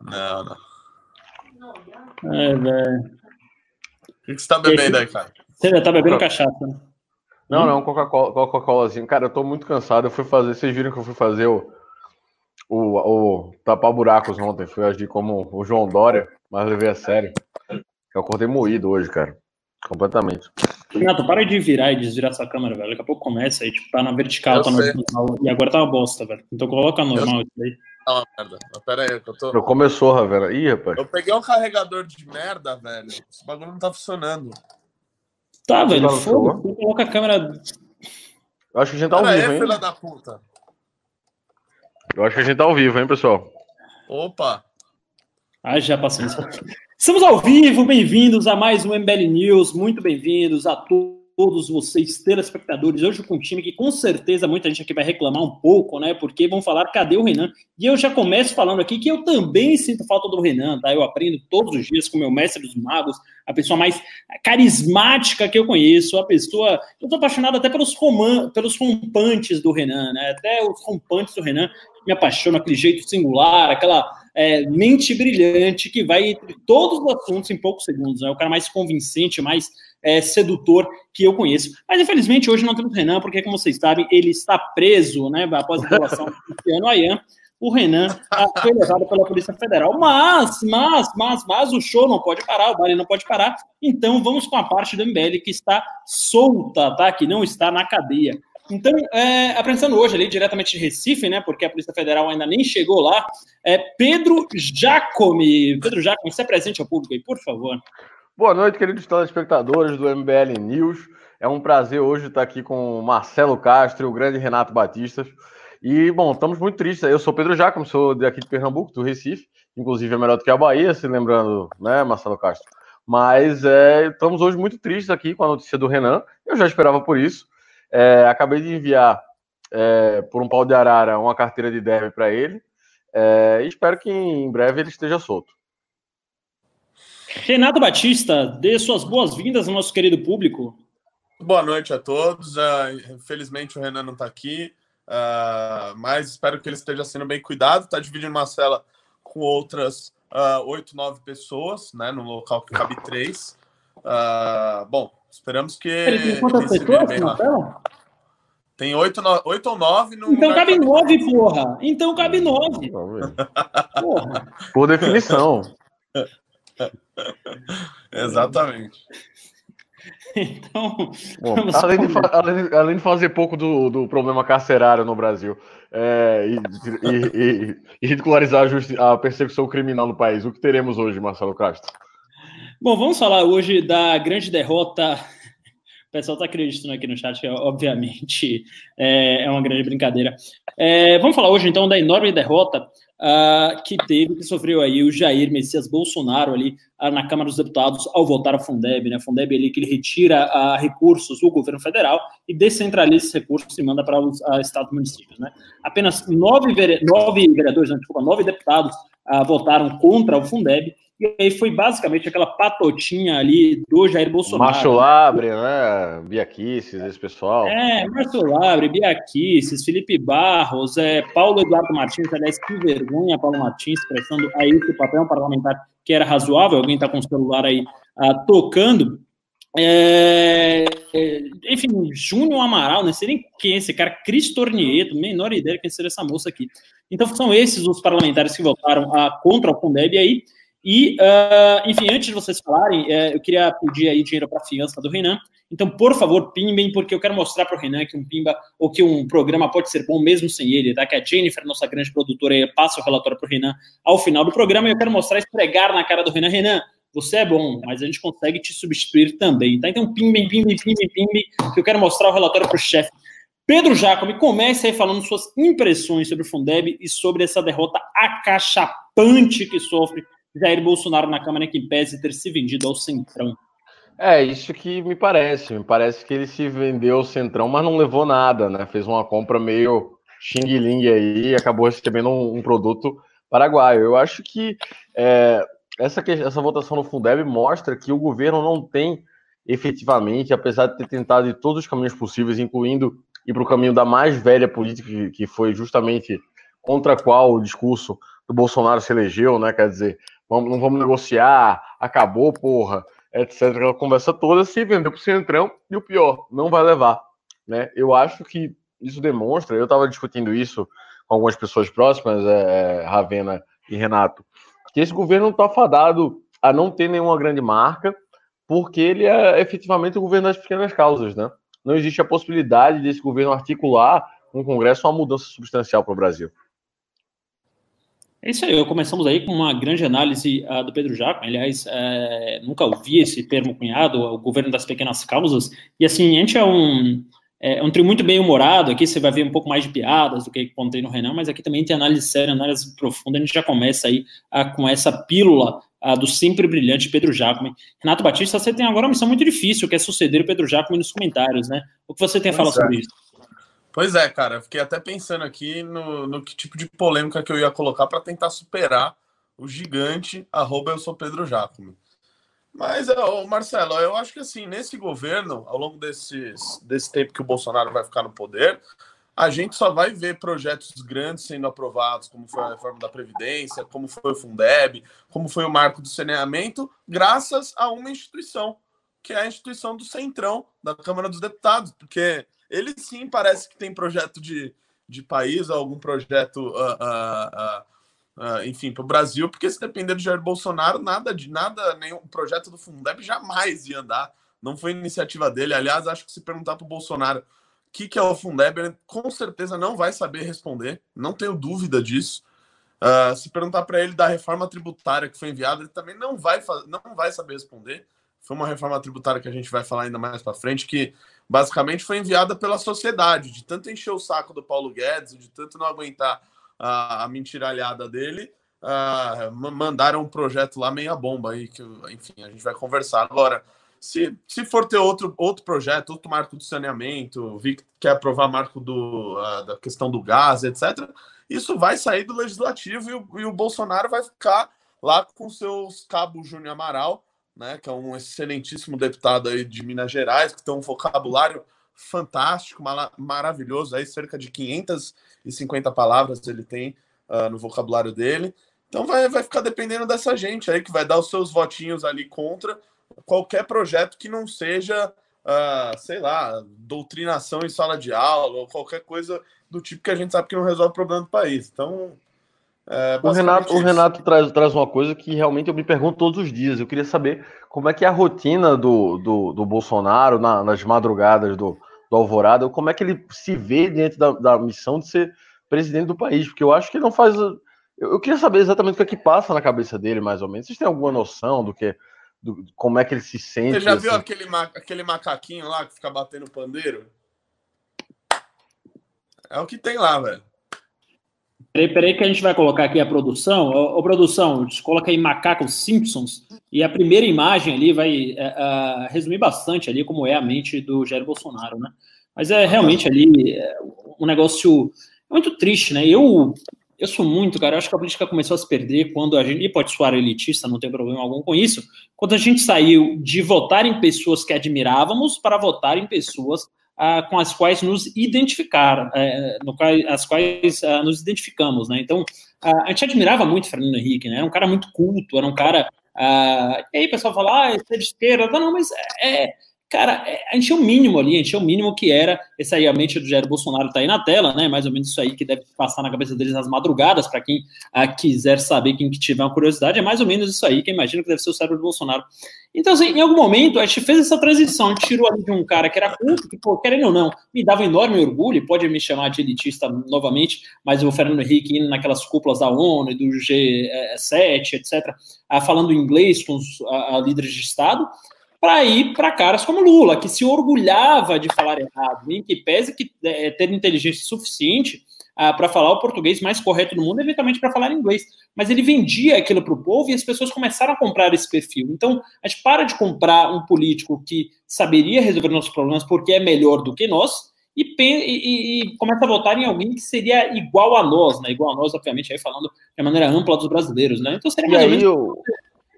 Não, não. É, velho. O que, que você tá bebendo aí, cara? Você já tá bebendo cachaça, né? Não, não, Coca-Cola, Coca-Colazinho. Cara, eu tô muito cansado. Eu fui fazer, vocês viram que eu fui fazer o, o, o tapar buracos ontem. Fui agir como o João Dória, mas levei a sério. Eu acordei moído hoje, cara. Completamente. Renato, para de virar e desvirar sua câmera, velho. Daqui a pouco começa aí, tipo, tá na vertical, Eu tá na horizontal. E agora tá uma bosta, velho. Então coloca normal isso aí. Tá uma merda. Mas pera aí, que eu tô. Eu começou, Ravera. Ih, rapaz. Eu peguei um carregador de merda, velho. Esse bagulho não tá funcionando. Tá, velho, tá foda coloca a câmera. Eu acho que a gente tá ao Pera vivo, aí, filha hein? da puta. Eu acho que a gente tá ao vivo, hein, pessoal? Opa. Já paciência. Estamos ao vivo, bem-vindos a mais um MBL News. Muito bem-vindos a to- todos vocês, telespectadores. Hoje com um time que com certeza muita gente aqui vai reclamar um pouco, né? Porque vão falar cadê o Renan? E eu já começo falando aqui que eu também sinto falta do Renan, tá? Eu aprendo todos os dias com o meu mestre dos magos, a pessoa mais carismática que eu conheço, a pessoa. Eu tô apaixonado até pelos, roman... pelos rompantes do Renan, né? Até os rompantes do Renan me apaixonam, aquele jeito singular, aquela é, mente brilhante que vai entre todos os assuntos em poucos segundos. É né? o cara mais convincente, mais é, sedutor que eu conheço. Mas infelizmente hoje não temos Renan, porque, como vocês sabem, ele está preso, né? Após a violação do Cristiano Ayan. O Renan foi levado pela Polícia Federal. Mas, mas, mas, mas o show não pode parar, o baile não pode parar. Então vamos com a parte do MBL que está solta, tá? Que não está na cadeia. Então, é, hoje ali diretamente de Recife, né? Porque a Polícia Federal ainda nem chegou lá. É Pedro Jacome. Pedro Jacome, se apresente ao público aí, por favor. Boa noite, queridos telespectadores do MBL News. É um prazer hoje estar aqui com o Marcelo Castro e o grande Renato Batista. E, bom, estamos muito tristes. Eu sou Pedro Jacome, sou daqui de Pernambuco, do Recife. Inclusive é melhor do que a Bahia, se lembrando, né, Marcelo Castro? Mas é, estamos hoje muito tristes aqui com a notícia do Renan. Eu já esperava por isso. É, acabei de enviar é, por um pau de arara uma carteira de dev para ele. É, e espero que em breve ele esteja solto. Renato Batista, dê suas boas-vindas ao nosso querido público. Boa noite a todos. Uh, infelizmente o Renan não está aqui, uh, mas espero que ele esteja sendo bem cuidado. Está dividindo uma cela com outras oito, nove pessoas, né, no local que cabe três. Uh, bom, esperamos que. Ele tem quantas pessoas bem lá. tela? Tem oito, no... oito ou nove no. Então cabe nove, porra. Então cabe nove. Porra. Por definição. Exatamente. Então, Bom, além, de, além, além de fazer pouco do, do problema carcerário no Brasil é, e, e- e- e ridicularizar a, justi- a persecução criminal no país, o que teremos hoje, Marcelo Castro? Bom, vamos falar hoje da grande derrota. O pessoal está acreditando aqui no chat, obviamente é, é uma grande brincadeira. É, vamos falar hoje então da enorme derrota ah, que teve, que sofreu aí o Jair Messias Bolsonaro ali ah, na Câmara dos Deputados ao votar a Fundeb, né? A Fundeb ali que ele retira ah, recursos do governo federal e descentraliza esses recursos e manda para os estados e municípios, né? Apenas nove, vere- nove vereadores, não, desculpa, nove deputados ah, votaram contra o Fundeb e aí foi basicamente aquela patotinha ali do Jair Bolsonaro. Márcio Labre, né? Biaquices, esse pessoal. É, Márcio Labre, Biaquices, Felipe Barros, é, Paulo Eduardo Martins, aliás, que vergonha, Paulo Martins, prestando aí esse papel parlamentar que era razoável, alguém está com o celular aí ah, tocando. É, é, enfim, Júnior Amaral, não sei nem quem é esse cara, Cris Tornieto, menor ideia de quem seria essa moça aqui. Então, são esses os parlamentares que votaram ah, contra o Fundeb aí. E, ah, enfim, antes de vocês falarem, eh, eu queria pedir aí dinheiro para a fiança do Renan. Então, por favor, pimbem, porque eu quero mostrar para o Renan que um pimba ou que um programa pode ser bom mesmo sem ele, tá? Que a Jennifer, nossa grande produtora, passa o relatório para o Renan ao final do programa e eu quero mostrar, esfregar na cara do Renan. Renan, você é bom, mas a gente consegue te substituir também, tá? Então, pimbem, pimbem, pimbem, pimbem, que eu quero mostrar o relatório para o chefe. Pedro Jacome, comece aí falando suas impressões sobre o Fundeb e sobre essa derrota acachapante que sofre Jair Bolsonaro na Câmara, que pese ter se vendido ao Centrão. É, isso que me parece. Me parece que ele se vendeu ao Centrão, mas não levou nada, né? Fez uma compra meio xing-ling aí e acabou recebendo um, um produto paraguaio. Eu acho que é, essa, essa votação no Fundeb mostra que o governo não tem efetivamente, apesar de ter tentado de todos os caminhos possíveis, incluindo ir para o caminho da mais velha política, que- foi justamente contra a qual o discurso do Bolsonaro se elegeu, né? Quer dizer, vamos, não vamos negociar, acabou, porra, etc. Aquela conversa toda se vendeu para o Centrão e o pior, não vai levar. Né? Eu acho que isso demonstra, eu estava discutindo isso com algumas pessoas próximas, é, é, Ravena e Renato, que esse governo está fadado a não ter nenhuma grande marca, porque ele é efetivamente o governo das pequenas causas, né? Não existe a possibilidade desse governo articular um Congresso uma mudança substancial para o Brasil. É isso aí, começamos aí com uma grande análise uh, do Pedro Jaco. Aliás, é, nunca ouvi esse termo cunhado, o governo das pequenas causas. E assim, a gente é um, é, um trio muito bem humorado. Aqui você vai ver um pouco mais de piadas do que contei no Renan, mas aqui também tem análise séria, análise profunda. A gente já começa aí uh, com essa pílula uh, do sempre brilhante Pedro Jacome. Renato Batista, você tem agora uma missão muito difícil, que é suceder o Pedro Jacome nos comentários, né? O que você tem a falar sobre isso? Pois é, cara, fiquei até pensando aqui no, no que tipo de polêmica que eu ia colocar para tentar superar o gigante arroba eu sou Pedro Jacome. Mas, oh, Marcelo, eu acho que assim, nesse governo, ao longo desses, desse tempo que o Bolsonaro vai ficar no poder, a gente só vai ver projetos grandes sendo aprovados, como foi a reforma da Previdência, como foi o Fundeb, como foi o marco do saneamento, graças a uma instituição, que é a instituição do Centrão, da Câmara dos Deputados, porque ele sim parece que tem projeto de, de país, algum projeto, uh, uh, uh, enfim, para o Brasil, porque se depender do Jair Bolsonaro, nada de nada, nenhum projeto do Fundeb jamais ia andar. Não foi iniciativa dele. Aliás, acho que se perguntar para o Bolsonaro que, que é o Fundeb, com certeza não vai saber responder, não tenho dúvida disso. Uh, se perguntar para ele da reforma tributária que foi enviada, ele também não vai, não vai saber responder. Foi uma reforma tributária que a gente vai falar ainda mais para frente, que basicamente foi enviada pela sociedade, de tanto encher o saco do Paulo Guedes, de tanto não aguentar a, a mentiralhada dele, uh, mandaram um projeto lá meia bomba aí, que enfim, a gente vai conversar. Agora, se, se for ter outro, outro projeto, outro marco de saneamento, vi que quer aprovar marco do, uh, da questão do gás, etc., isso vai sair do legislativo e o, e o Bolsonaro vai ficar lá com seus cabos Júnior Amaral né, que é um excelentíssimo deputado aí de Minas Gerais, que tem um vocabulário fantástico, maravilhoso, aí cerca de 550 palavras ele tem uh, no vocabulário dele. Então vai, vai ficar dependendo dessa gente aí que vai dar os seus votinhos ali contra qualquer projeto que não seja, uh, sei lá, doutrinação em sala de aula ou qualquer coisa do tipo que a gente sabe que não resolve o problema do país. Então é, o Renato, o Renato traz, traz uma coisa que realmente eu me pergunto todos os dias. Eu queria saber como é que é a rotina do, do, do Bolsonaro na, nas madrugadas do, do Alvorada, como é que ele se vê diante da, da missão de ser presidente do país, porque eu acho que ele não faz. Eu, eu queria saber exatamente o que é que passa na cabeça dele, mais ou menos. Vocês têm alguma noção do que do, como é que ele se sente? Você já assim? viu aquele, ma aquele macaquinho lá que fica batendo pandeiro? É o que tem lá, velho. Peraí, peraí que a gente vai colocar aqui a produção. Ô, ô produção, coloca aí Macaco Simpsons e a primeira imagem ali vai é, é, resumir bastante ali como é a mente do Jair Bolsonaro, né? Mas é realmente ali é, um negócio muito triste, né? Eu, eu sou muito, cara, eu acho que a política começou a se perder quando a gente, e pode soar elitista, não tem problema algum com isso, quando a gente saiu de votar em pessoas que admirávamos para votar em pessoas ah, com as quais nos identificar, é, no as quais ah, nos identificamos, né? Então, ah, a gente admirava muito Fernando Henrique, né? Era um cara muito culto, era um cara. e aí o pessoal fala, ah, é de esquerda, não, mas é, Cara, é, a gente tinha o um mínimo ali, a gente tinha o um mínimo que era, esse aí, a mente do Jair Bolsonaro tá aí na tela, né? Mais ou menos isso aí que deve passar na cabeça deles nas madrugadas, para quem ah, quiser saber, quem que tiver uma curiosidade, é mais ou menos isso aí, que imagina que deve ser o cérebro do Bolsonaro. Então, assim, em algum momento, a gente fez essa transição, a gente tirou ali de um cara que era culto, que, pô, querendo ou não, me dava enorme orgulho, pode me chamar de elitista novamente, mas o Fernando Henrique indo naquelas cúpulas da ONU e do G7, etc., ah, falando inglês com os ah, líderes de Estado, para ir para caras como Lula, que se orgulhava de falar errado, em que pese que é, ter inteligência suficiente ah, para falar o português mais correto do mundo, eventualmente para falar inglês. Mas ele vendia aquilo para o povo e as pessoas começaram a comprar esse perfil. Então, a gente para de comprar um político que saberia resolver nossos problemas porque é melhor do que nós e, e, e, começa a votar em alguém que seria igual a nós, né? Igual a nós, obviamente, aí falando de maneira ampla dos brasileiros, né? Então seria mais ou menos... Eu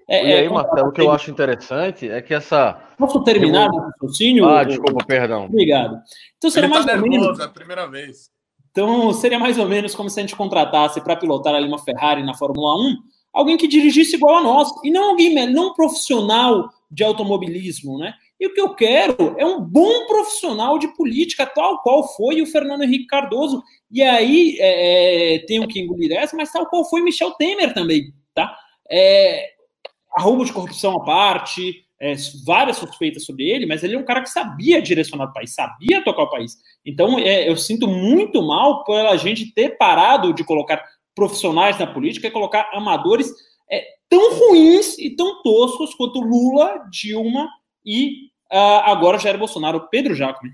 é, e aí, é, Marcelo, o que eu acho interessante é que essa. Posso terminar o raciocínio? Ah, desculpa, perdão. Obrigado. Então, será Ele mais tá ou menos. É a primeira vez. Então, seria mais ou menos como se a gente contratasse para pilotar ali uma Ferrari na Fórmula 1, alguém que dirigisse igual a nós, e não alguém, não um profissional de automobilismo, né? E o que eu quero é um bom profissional de política, tal qual foi o Fernando Henrique Cardoso. E aí é, é tenho que engolir essa, mas tal qual foi Michel Temer também, tá? É, arrobo de corrupção à parte, é, várias suspeitas sobre ele, mas ele é um cara que sabia direcionar o país, sabia tocar o país. Então, é, eu sinto muito mal pela gente ter parado de colocar profissionais na política e colocar amadores é, tão ruins e tão toscos quanto Lula, Dilma e uh, agora Jair Bolsonaro. Pedro Jacome.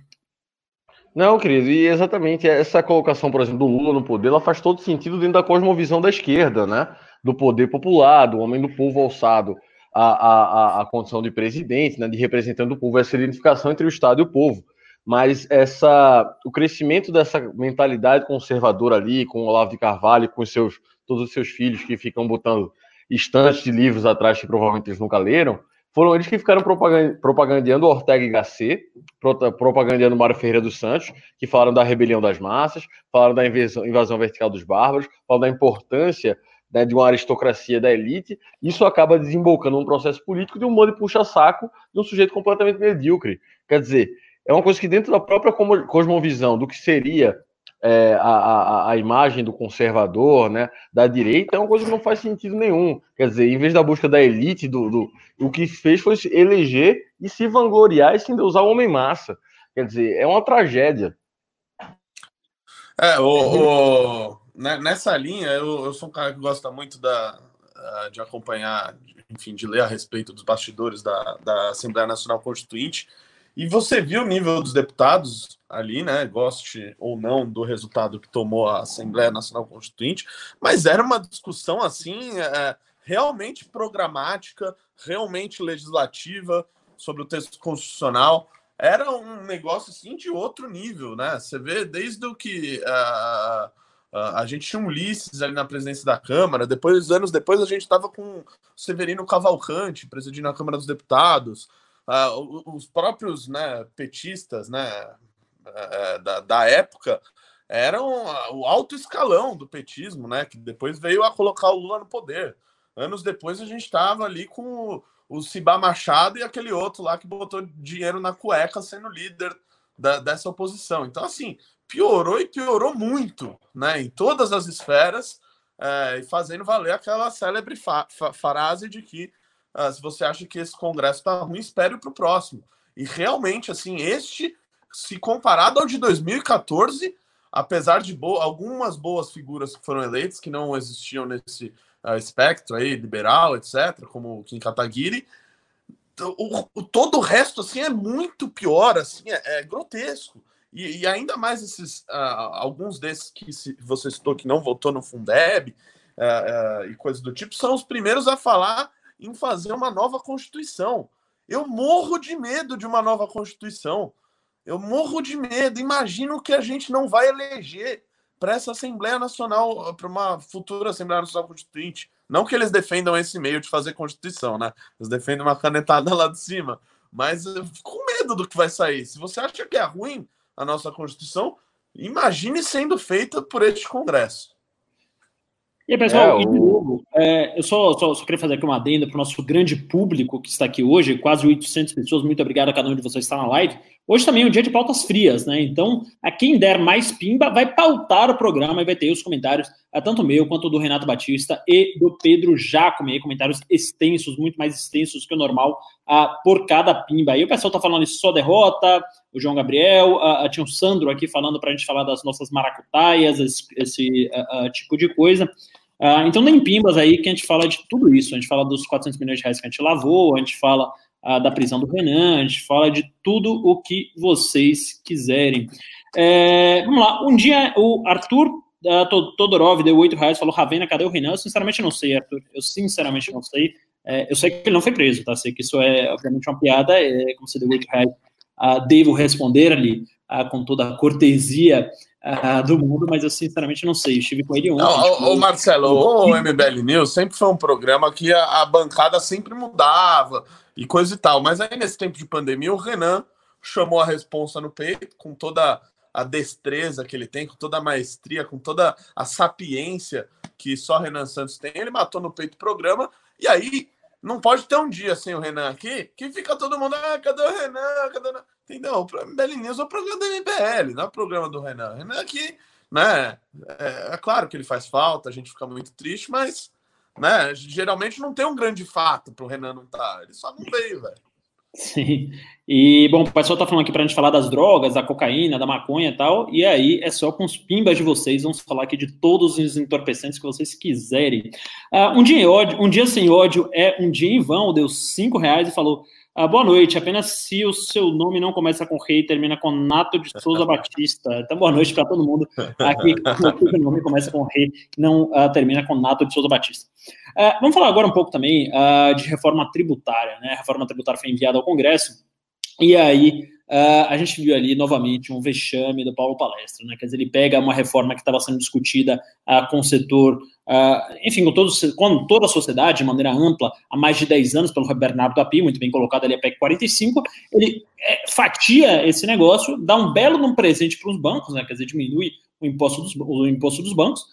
Não, querido, e exatamente essa colocação, por exemplo, do Lula no poder, ela faz todo sentido dentro da cosmovisão da esquerda, né? Do poder popular, do homem do povo alçado à, à, à condição de presidente, né? de representante do povo, essa identificação entre o Estado e o povo. Mas essa, o crescimento dessa mentalidade conservadora ali, com o Olavo de Carvalho, com seus, todos os seus filhos que ficam botando estantes de livros atrás que provavelmente eles nunca leram, foram eles que ficaram propagandeando Ortega y Gasset, propagandeando Mário Ferreira dos Santos, que falaram da rebelião das massas, falaram da invasão, invasão vertical dos bárbaros, falaram da importância né, de uma aristocracia da elite. Isso acaba desembocando num processo político de um modo de puxa-saco de um sujeito completamente medíocre. Quer dizer, é uma coisa que dentro da própria cosmovisão do que seria é, a, a, a, imagem do conservador, né, da direita, é uma coisa que não faz sentido nenhum. Quer dizer, em vez da busca da elite, do, do o que fez foi eleger e se vangloriar e se usar o homem massa. Quer dizer, é uma tragédia. É, o, o nessa linha, eu, eu sou um cara que gosta muito da, de acompanhar, enfim, de ler a respeito dos bastidores da, da Assembleia Nacional Constituinte. E você viu o nível dos deputados ali, né? Goste ou não do resultado que tomou a Assembleia Nacional Constituinte, mas era uma discussão assim é, realmente programática, realmente legislativa sobre o texto constitucional. Era um negócio assim de outro nível, né? Você vê desde o que uh, a gente tinha um Ulisses ali na presidência da Câmara, depois anos depois a gente estava com Severino Cavalcante presidindo a Câmara dos Deputados. Uh, os próprios né, petistas né, uh, da, da época eram o alto escalão do petismo, né, que depois veio a colocar o Lula no poder. Anos depois a gente estava ali com o, o Cibá Machado e aquele outro lá que botou dinheiro na cueca sendo líder da, dessa oposição. Então, assim, piorou e piorou muito, né, em todas as esferas, é, e fazendo valer aquela célebre fa frase de que ah, se você acha que esse congresso está ruim, espere para o próximo. E realmente, assim, este, se comparado ao de 2014, apesar de bo algumas boas figuras que foram eleitas, que não existiam nesse uh, espectro aí, liberal, etc., como Kim Kataguiri, o, o, todo o resto, assim, é muito pior, assim, é, é grotesco. E, e, ainda mais esses, uh, alguns desses que se, você citou que não votou no Fundeb uh, e coisas do tipo, são os primeiros a falar em fazer uma nova Constituição. Eu morro de medo de uma nova Constituição. Eu morro de medo. Imagino que a gente não vai eleger para essa Assembleia Nacional, para uma futura Assembleia Nacional Constituinte. Não que eles defendam esse meio de fazer Constituição, né? Eles defendem uma canetada lá de cima. Mas eu fico com medo do que vai sair. Se você acha que é ruim a nossa Constituição, imagine sendo feita por este Congresso. E aí, pessoal, é, o... é, eu só, só, só, queria fazer aqui uma adenda para o nosso grande público que está aqui hoje, quase 800 pessoas, muito obrigado a cada um de vocês que está na live. Hoje também é um dia de pautas frias, né? Então, a quem der mais pimba vai pautar o programa e vai ter os comentários, é, tanto meu quanto do Renato Batista e do Pedro Jacome, comentários extensos, muito mais extensos que o normal, uh, por cada pimba. Aí o pessoal está falando isso só derrota, o João Gabriel, uh, tinha o Sandro aqui falando para a gente falar das nossas maracutaias, esse, esse tipo de coisa. Então, nem pimbas aí que a gente fala de tudo isso. A gente fala dos 400 milhões de reais que a gente lavou, a gente fala uh, da prisão do Renan, a gente fala de tudo o que vocês quiserem. É, vamos lá, um dia o Arthur uh, Todorov deu 8 reais, falou, Ravena, cadê o Renan? Eu sinceramente não sei, Arthur. Eu sinceramente não sei. É, eu sei que ele não foi preso, tá? Sei que isso é, obviamente, uma piada, é, como você deu 8 reais. Uh, devo responder ali com toda a cortesia uh, do mundo, mas eu sinceramente não sei. Eu estive com ele ontem. Não, o, Marcelo, o MBL News sempre foi um programa que a, a, bancada sempre mudava e coisa e tal. Mas aí nesse tempo de pandemia, o Renan chamou a responsa no peito, com toda a destreza que ele tem, com toda a maestria, com toda a sapiência que só Renan Santos tem, ele matou no peito o programa. E aí, não pode ter um dia sem o Renan aqui, que fica todo mundo, ah, cadê o Renan? Cadê o? Entendeu? O MBL News é o programa do MBL, não é o programa do Renan. O Renan aqui, né? É, é claro que ele faz falta, a gente fica muito triste, mas né? Geralmente não tem um grande fato para o Renan não estar. Tá. Ele só não veio, velho. Sim. E, bom, o pessoal tá falando aqui pra gente falar das drogas, da cocaína, da maconha e tal, e aí é só com os pimbas de vocês, vamos falar aqui de todos os entorpecentes que vocês quiserem. Uh, um, dia ódio, um dia sem ódio é um dia em vão, deu cinco reais e falou, ah, boa noite. Apenas se o seu nome não começa com rei e termina com Nato de Souza Batista. Então, boa noite para todo mundo aqui. o nome começa com rei não uh, termina com Nato de Souza Batista. Uh, vamos falar agora um pouco também uh, de reforma tributária. Né? A reforma tributária foi enviada ao Congresso. E aí a gente viu ali novamente um vexame do Paulo Palestra, né? Quer dizer, ele pega uma reforma que estava sendo discutida com o setor, uh, enfim, com, todo, com toda a sociedade de maneira ampla há mais de 10 anos, pelo Bernardo Api, muito bem colocado ali a PEC 45. Ele é, fatia esse negócio, dá um belo um presente para os bancos, né? Quer dizer, diminui o imposto dos, o imposto dos bancos.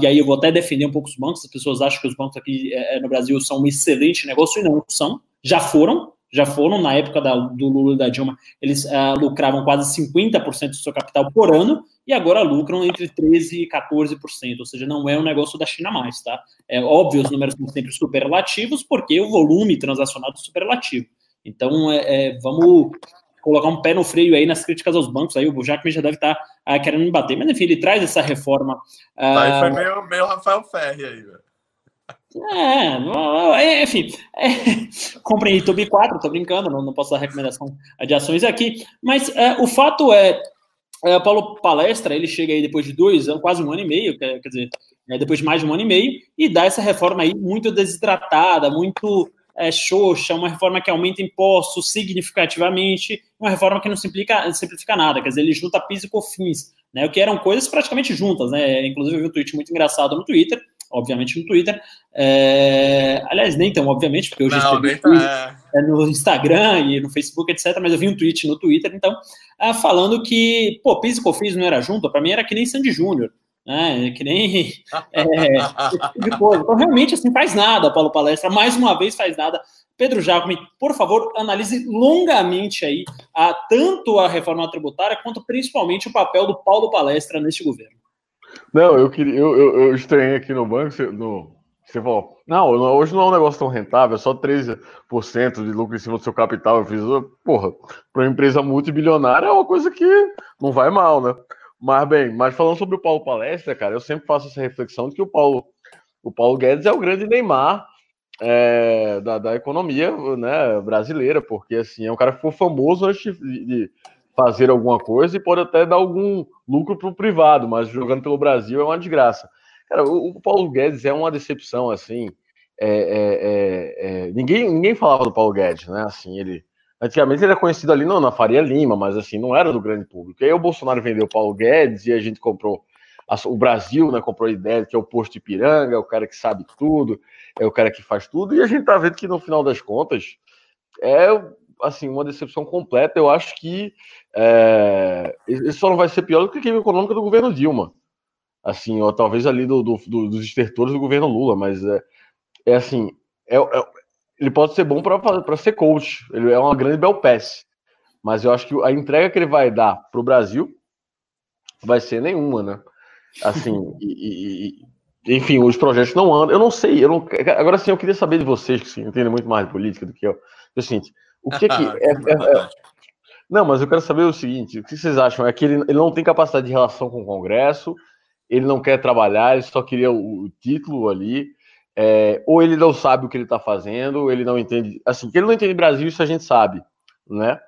e aí eu vou até defender um pouco os bancos. As pessoas acham que os bancos aqui é, no Brasil são um excelente negócio e não são. Já foram, já foram, na época da, do Lula e da Dilma, eles uh, lucravam quase 50% do seu capital por ano, e agora lucram entre 13% e 14%, ou seja, não é um negócio da China mais, tá? É óbvio, os números são sempre superlativos, porque o volume transacional é superlativo. Então, é, é, vamos colocar um pé no freio aí nas críticas aos bancos, aí o Jacques já deve estar tá, uh, querendo me bater, mas enfim, ele traz essa reforma. Aí foi meio, meio Rafael Ferri aí, velho. É, é, enfim, é, comprem YouTube 4, tô brincando, não, não posso dar recomendação de ações aqui, mas é, o fato é, é, Paulo Palestra, ele chega aí depois de dois anos, quase um ano e meio, quer, quer dizer, é, depois de mais de um ano e meio, e dá essa reforma aí muito desidratada, muito é, xoxa, uma reforma que aumenta impostos significativamente, uma reforma que não simplifica, simplifica nada, quer dizer, ele junta PIS e COFINS, né, o que eram coisas praticamente juntas, né, inclusive eu vi um tweet muito engraçado no Twitter, obviamente, no Twitter. É... Aliás, nem tão, obviamente, porque hoje não, nem tá... é no Instagram e no Facebook, etc. Mas eu vi um tweet no Twitter, então, ah, falando que, pô, PIS e COFINS não era junto, para mim era que nem Sandy Júnior. Né? Que nem é, tipo coisa. Então, realmente, assim, faz nada, Paulo Palestra, mais uma vez faz nada. Pedro Jacome, por favor, analise longamente aí a, tanto a reforma tributária quanto principalmente o papel do Paulo Palestra neste governo. Não, eu queria. Eu, eu, eu estranhei aqui no banco. No, você falou, não, hoje não é um negócio tão rentável, é só 13% de lucro em cima do seu capital. Eu fiz, porra, para uma empresa multibilionária é uma coisa que não vai mal, né? Mas bem, mas falando sobre o Paulo Palestra, cara, eu sempre faço essa reflexão de que o Paulo, o Paulo Guedes é o grande Neymar é, da, da economia né, brasileira, porque assim, é um cara que ficou famoso antes de, de fazer alguma coisa e pode até dar algum lucro para o privado, mas jogando pelo Brasil é uma desgraça. Cara, o, Paulo Guedes é uma decepção, assim. É, é, é, é, ninguém, ninguém falava do Paulo Guedes, né? Assim, ele. Antigamente ele era conhecido ali não, na Faria Lima, mas assim, não era do grande público. E aí o Bolsonaro vendeu o Paulo Guedes e a gente comprou. A, o Brasil, né, comprou a ideia que é o posto de Piranga, é o cara que sabe tudo, é o cara que faz tudo, e a gente tá vendo que no final das contas é assim, uma decepção completa. Eu acho que é, isso só não vai ser pior do que a crise econômica do governo Dilma. Assim, ou talvez ali do, do, do dos estertores do governo Lula, mas é, é assim, é, é ele pode ser bom para ser coach, ele é uma grande bel pass, mas eu acho que a entrega que ele vai dar para o Brasil vai ser nenhuma, né? Assim, e, e, enfim, os projetos não andam. Eu não sei, eu não, agora sim, eu queria saber de vocês que entendem muito mais de política do que eu. É o seguinte, o que, que é, é, é, Não, mas eu quero saber o seguinte: o que vocês acham? É que ele, ele não tem capacidade de relação com o Congresso, ele não quer trabalhar, ele só queria o, o título ali, é, ou ele não sabe o que ele está fazendo, ele não entende. Assim, que ele não entende Brasil, isso a gente sabe, né?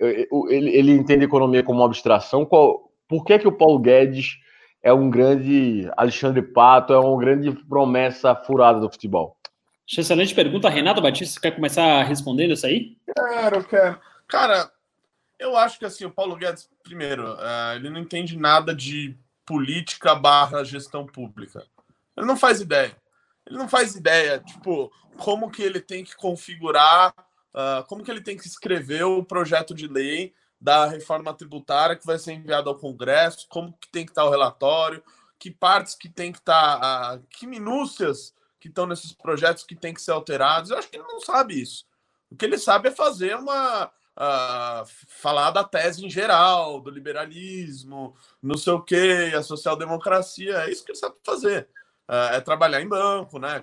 Ele, ele entende economia como uma abstração. Qual, por que, que o Paulo Guedes é um grande Alexandre Pato, é uma grande promessa furada do futebol? Excelente pergunta. Renato Batista, quer começar respondendo isso aí? Quero, quero. Cara, eu acho que assim, o Paulo Guedes, primeiro, uh, ele não entende nada de política barra gestão pública. Ele não faz ideia. Ele não faz ideia, tipo, como que ele tem que configurar, uh, como que ele tem que escrever o projeto de lei da reforma tributária que vai ser enviada ao Congresso, como que tem que estar o relatório, que partes que tem que estar, que minúcias que estão nesses projetos que tem que ser alterados. Eu acho que ele não sabe isso. O que ele sabe é fazer uma. Uh, falar da tese em geral, do liberalismo, não sei o que, a social-democracia. É isso que ele sabe fazer. Uh, é trabalhar em banco, né?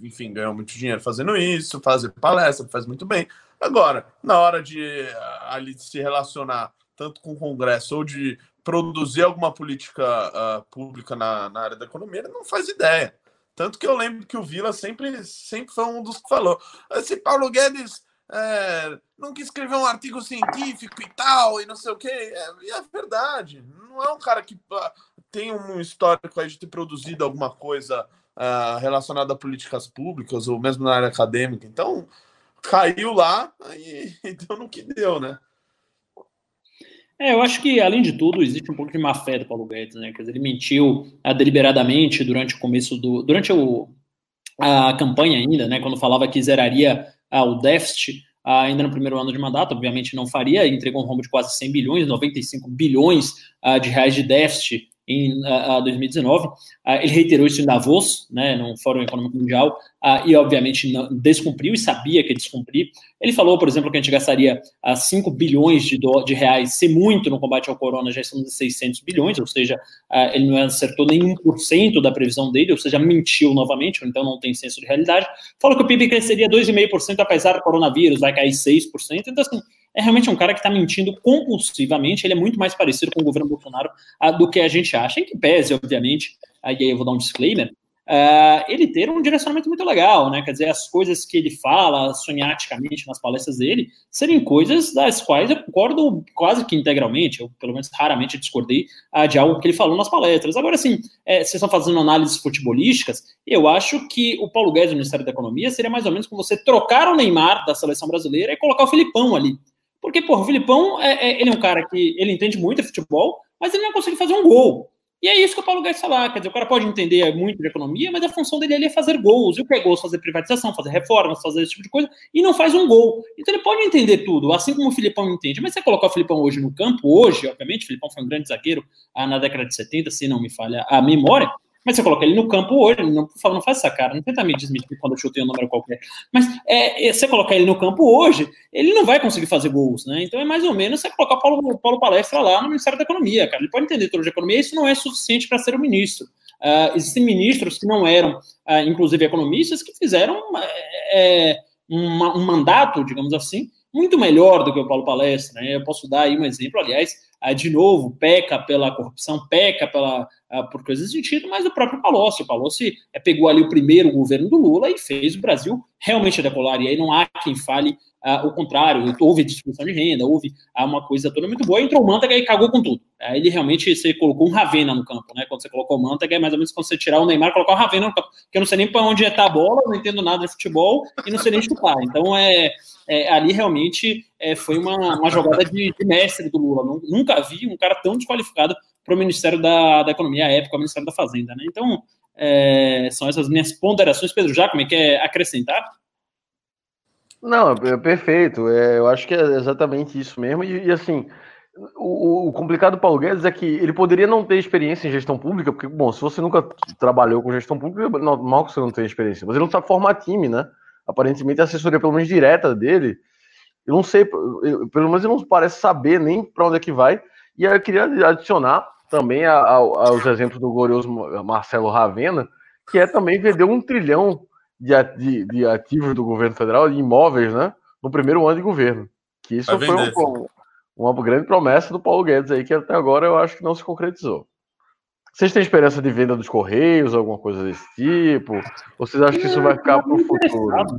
Enfim, ganhou muito dinheiro fazendo isso, fazer palestra, faz muito bem. Agora, na hora de uh, ali se relacionar tanto com o Congresso ou de produzir alguma política uh, pública na, na, área da economia, ele não faz ideia. Tanto que eu lembro que o Vila sempre, sempre foi um dos que falou: esse Paulo Guedes é, nunca escreveu um artigo científico e tal, e não sei o quê. É, é verdade. Não é um cara que tem um histórico aí de ter produzido alguma coisa uh, relacionada a políticas públicas, ou mesmo na área acadêmica. Então, caiu lá e, e deu no que deu, né? É, eu acho que, além de tudo, existe um pouco de má fé do Paulo Guedes, né? Quer dizer, ele mentiu ah, deliberadamente durante o começo do. durante o, a campanha ainda, né? Quando falava que zeraria ah, o déficit ah, ainda no primeiro ano de mandato, obviamente não faria, entregou um rombo de quase 100 bilhões, 95 bilhões ah, de reais de déficit em uh, 2019. Uh, ele reiterou isso em Davos, né, no Fórum Econômico Mundial, uh, e obviamente não, descumpriu e sabia que descumprir. Ele falou, por exemplo, que a gente gastaria uh, 5 bilhões de, do, de reais, se muito no combate ao corona, já estamos em 600 bilhões, ou seja, ele não acertou nem 1% da previsão dele, ou seja, mentiu novamente, então não tem senso de realidade. Falou que o PIB cresceria 2,5% apesar do coronavírus, vai cair 6%. Então, assim, é realmente um cara que está mentindo compulsivamente. Ele é muito mais parecido com o governo Bolsonaro uh, do que a gente acha. Em que pese, obviamente, aí eu vou dar um disclaimer, uh, ele ter um direcionamento muito legal, né? Quer dizer, as coisas que ele fala sonhaticamente nas palestras dele serem coisas das quais eu concordo quase que integralmente, eu pelo menos raramente discordei uh, de algo que ele falou nas palestras. Agora, assim, é, vocês estão fazendo análises futebolísticas, eu acho que o Paulo Guedes no Ministério da Economia seria mais ou menos como você trocar o Neymar da seleção brasileira e colocar o Filipão ali. Porque, pô, o Filipão, é, é, ele é um cara que ele entende muito de futebol, mas ele não consegue fazer um gol. E é isso que o Paulo Guedes fala, quer dizer, o cara pode entender muito de economia, mas a função dele ali é fazer gols. E o que é gols? Fazer privatização, fazer reformas, fazer esse tipo de coisa, e não faz um gol. Então ele pode entender tudo, assim como o Filipão entende. Mas você colocar o Filipão hoje no campo, hoje, obviamente, o Filipão foi um grande zagueiro ah, na década de 70, se não me falha a memória, mas você coloca ele no campo hoje, não, por favor, não faz essa cara, não tenta me desmentir quando eu chutei um número qualquer. Mas é, é, você colocar ele no campo hoje, ele não vai conseguir fazer gols, né? Então é mais ou menos você colocar Paulo, Paulo Palestra lá no Ministério da Economia, cara. Ele pode entender tudo de economia, isso não é suficiente para ser o ministro. Uh, existem ministros que não eram, uh, inclusive economistas, que fizeram uma, um mandato, digamos assim, muito melhor do que o Paulo Palestra. Né? Eu posso dar aí um exemplo, aliás, ah, de novo, peca pela corrupção, peca pela, por coisas do sentido, mas o próprio Palocci. O Palocci é, pegou ali o primeiro governo do Lula e fez o Brasil realmente decolar. E aí não há quem fale uh, o contrário. Houve distribuição de renda, houve uh, uma coisa toda muito boa. Entrou o Mantega e cagou com tudo. Uh, ele realmente, você colocou um Ravena no campo, né? Quando você colocou o Mantega, é mais ou menos quando você tirar o Neymar colocar o Ravena no campo. Porque eu não sei nem para onde está a bola, não entendo nada de futebol e não sei nem chutar. Então, é, é ali realmente é, foi uma, uma jogada de, de, mestre do Lula. Nunca vi um cara tão desqualificado para o Ministério da, da Economia, à época, o Ministério da Fazenda. Né? Então, é, são essas minhas ponderações. Pedro Jacome, quer acrescentar? Não, é perfeito. É, eu acho que é exatamente isso mesmo. E, e assim, o, o, complicado do Paulo Guedes é que ele poderia não ter experiência em gestão pública, porque, bom, se você nunca trabalhou com gestão pública, é normal que você não tenha experiência, mas ele não sabe formar time, né? Aparentemente a assessoria, pelo menos direta dele, eu não sei, eu, pelo menos ele não parece saber nem para onde é que vai. E aí eu queria adicionar também a, a, aos exemplos do glorioso Marcelo Ravena, que é também vender um trilhão de, de, de, ativos do governo federal, de imóveis, né? No primeiro ano de governo. Que isso foi um, uma grande promessa do Paulo Guedes aí, que até agora eu acho que não se concretizou. Vocês têm esperança de venda dos Correios, alguma coisa desse tipo? Ou vocês acham que isso vai ficar para o futuro?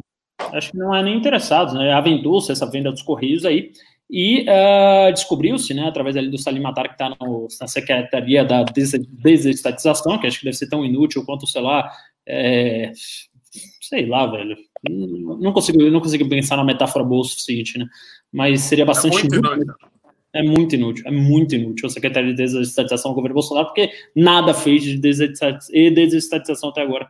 Acho que não é nem interessado, né? Aventou-se essa venda dos Correios aí e uh, descobriu-se, né, através ali do Salim Matar, que está na Secretaria da Desestatização, que acho que deve ser tão inútil quanto, sei lá, é, sei lá, velho. Não consigo, não consigo pensar na metáfora boa o suficiente, né? Mas seria bastante é muito inútil. É muito inútil, é muito inútil a Secretaria de Desestatização do governo Bolsonaro, porque nada fez de desestatização até agora.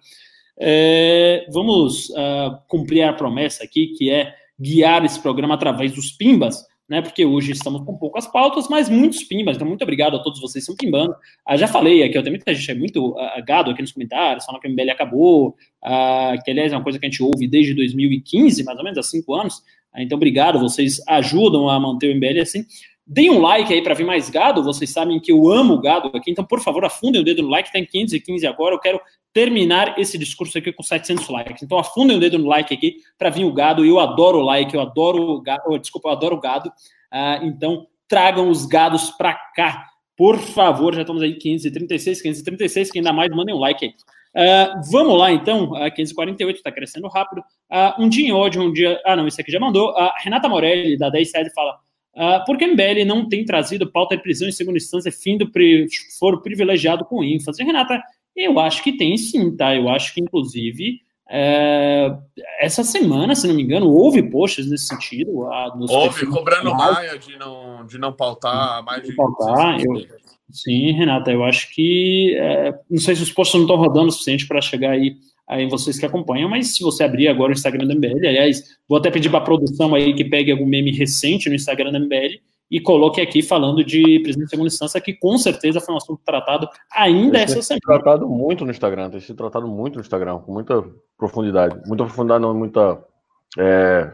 É, vamos uh, cumprir a promessa aqui, que é guiar esse programa através dos PIMBAs, né? Porque hoje estamos com poucas pautas, mas muitos pimbas. Então, muito obrigado a todos vocês que estão pimbando. Ah, já falei aqui, eu tenho muita gente é muito uh, gado aqui nos comentários, falando que o MBL acabou, uh, que aliás é uma coisa que a gente ouve desde 2015, mais ou menos, há cinco anos. Uh, então, obrigado, vocês ajudam a manter o MBL assim. Deem um like aí para vir mais gado. Vocês sabem que eu amo gado aqui, então por favor afundem o dedo no like. Tem 515 agora. Eu quero terminar esse discurso aqui com 700 likes. Então afundem o dedo no like aqui para vir o gado. Eu adoro o like, eu adoro o gado. Oh, desculpa, eu adoro o gado. Uh, então tragam os gados para cá, por favor. Já estamos aí 536, 536. Quem ainda mais, mandem um like aí. Uh, vamos lá, então. Uh, 548 está crescendo rápido. Uh, um dia em ódio, um dia. Ah, não, esse aqui já mandou. Uh, Renata Morelli, da 10 Sede, fala: Uh, por que MBL não tem trazido pauta de prisão em segunda instância, fim do pri foro privilegiado com ênfase? Renata, eu acho que tem sim, tá? Eu acho que, inclusive, é, essa semana, se não me engano, houve posts nesse sentido. Uh, houve, cobrando Maia de não, de não pautar mais de. Pautar, eu, sim, Renata, eu acho que. É, não sei se os posts não estão rodando o suficiente para chegar aí aí vocês que acompanham, mas se você abrir agora o Instagram da MBL, aliás, vou até pedir para a produção aí que pegue algum meme recente no Instagram da MBL e coloque aqui falando de presidente de segunda instância, que com certeza foi um assunto tratado ainda tem essa semana. tratado muito no Instagram, tem sido tratado muito no Instagram, com muita profundidade. Muita profundidade, não, muita é,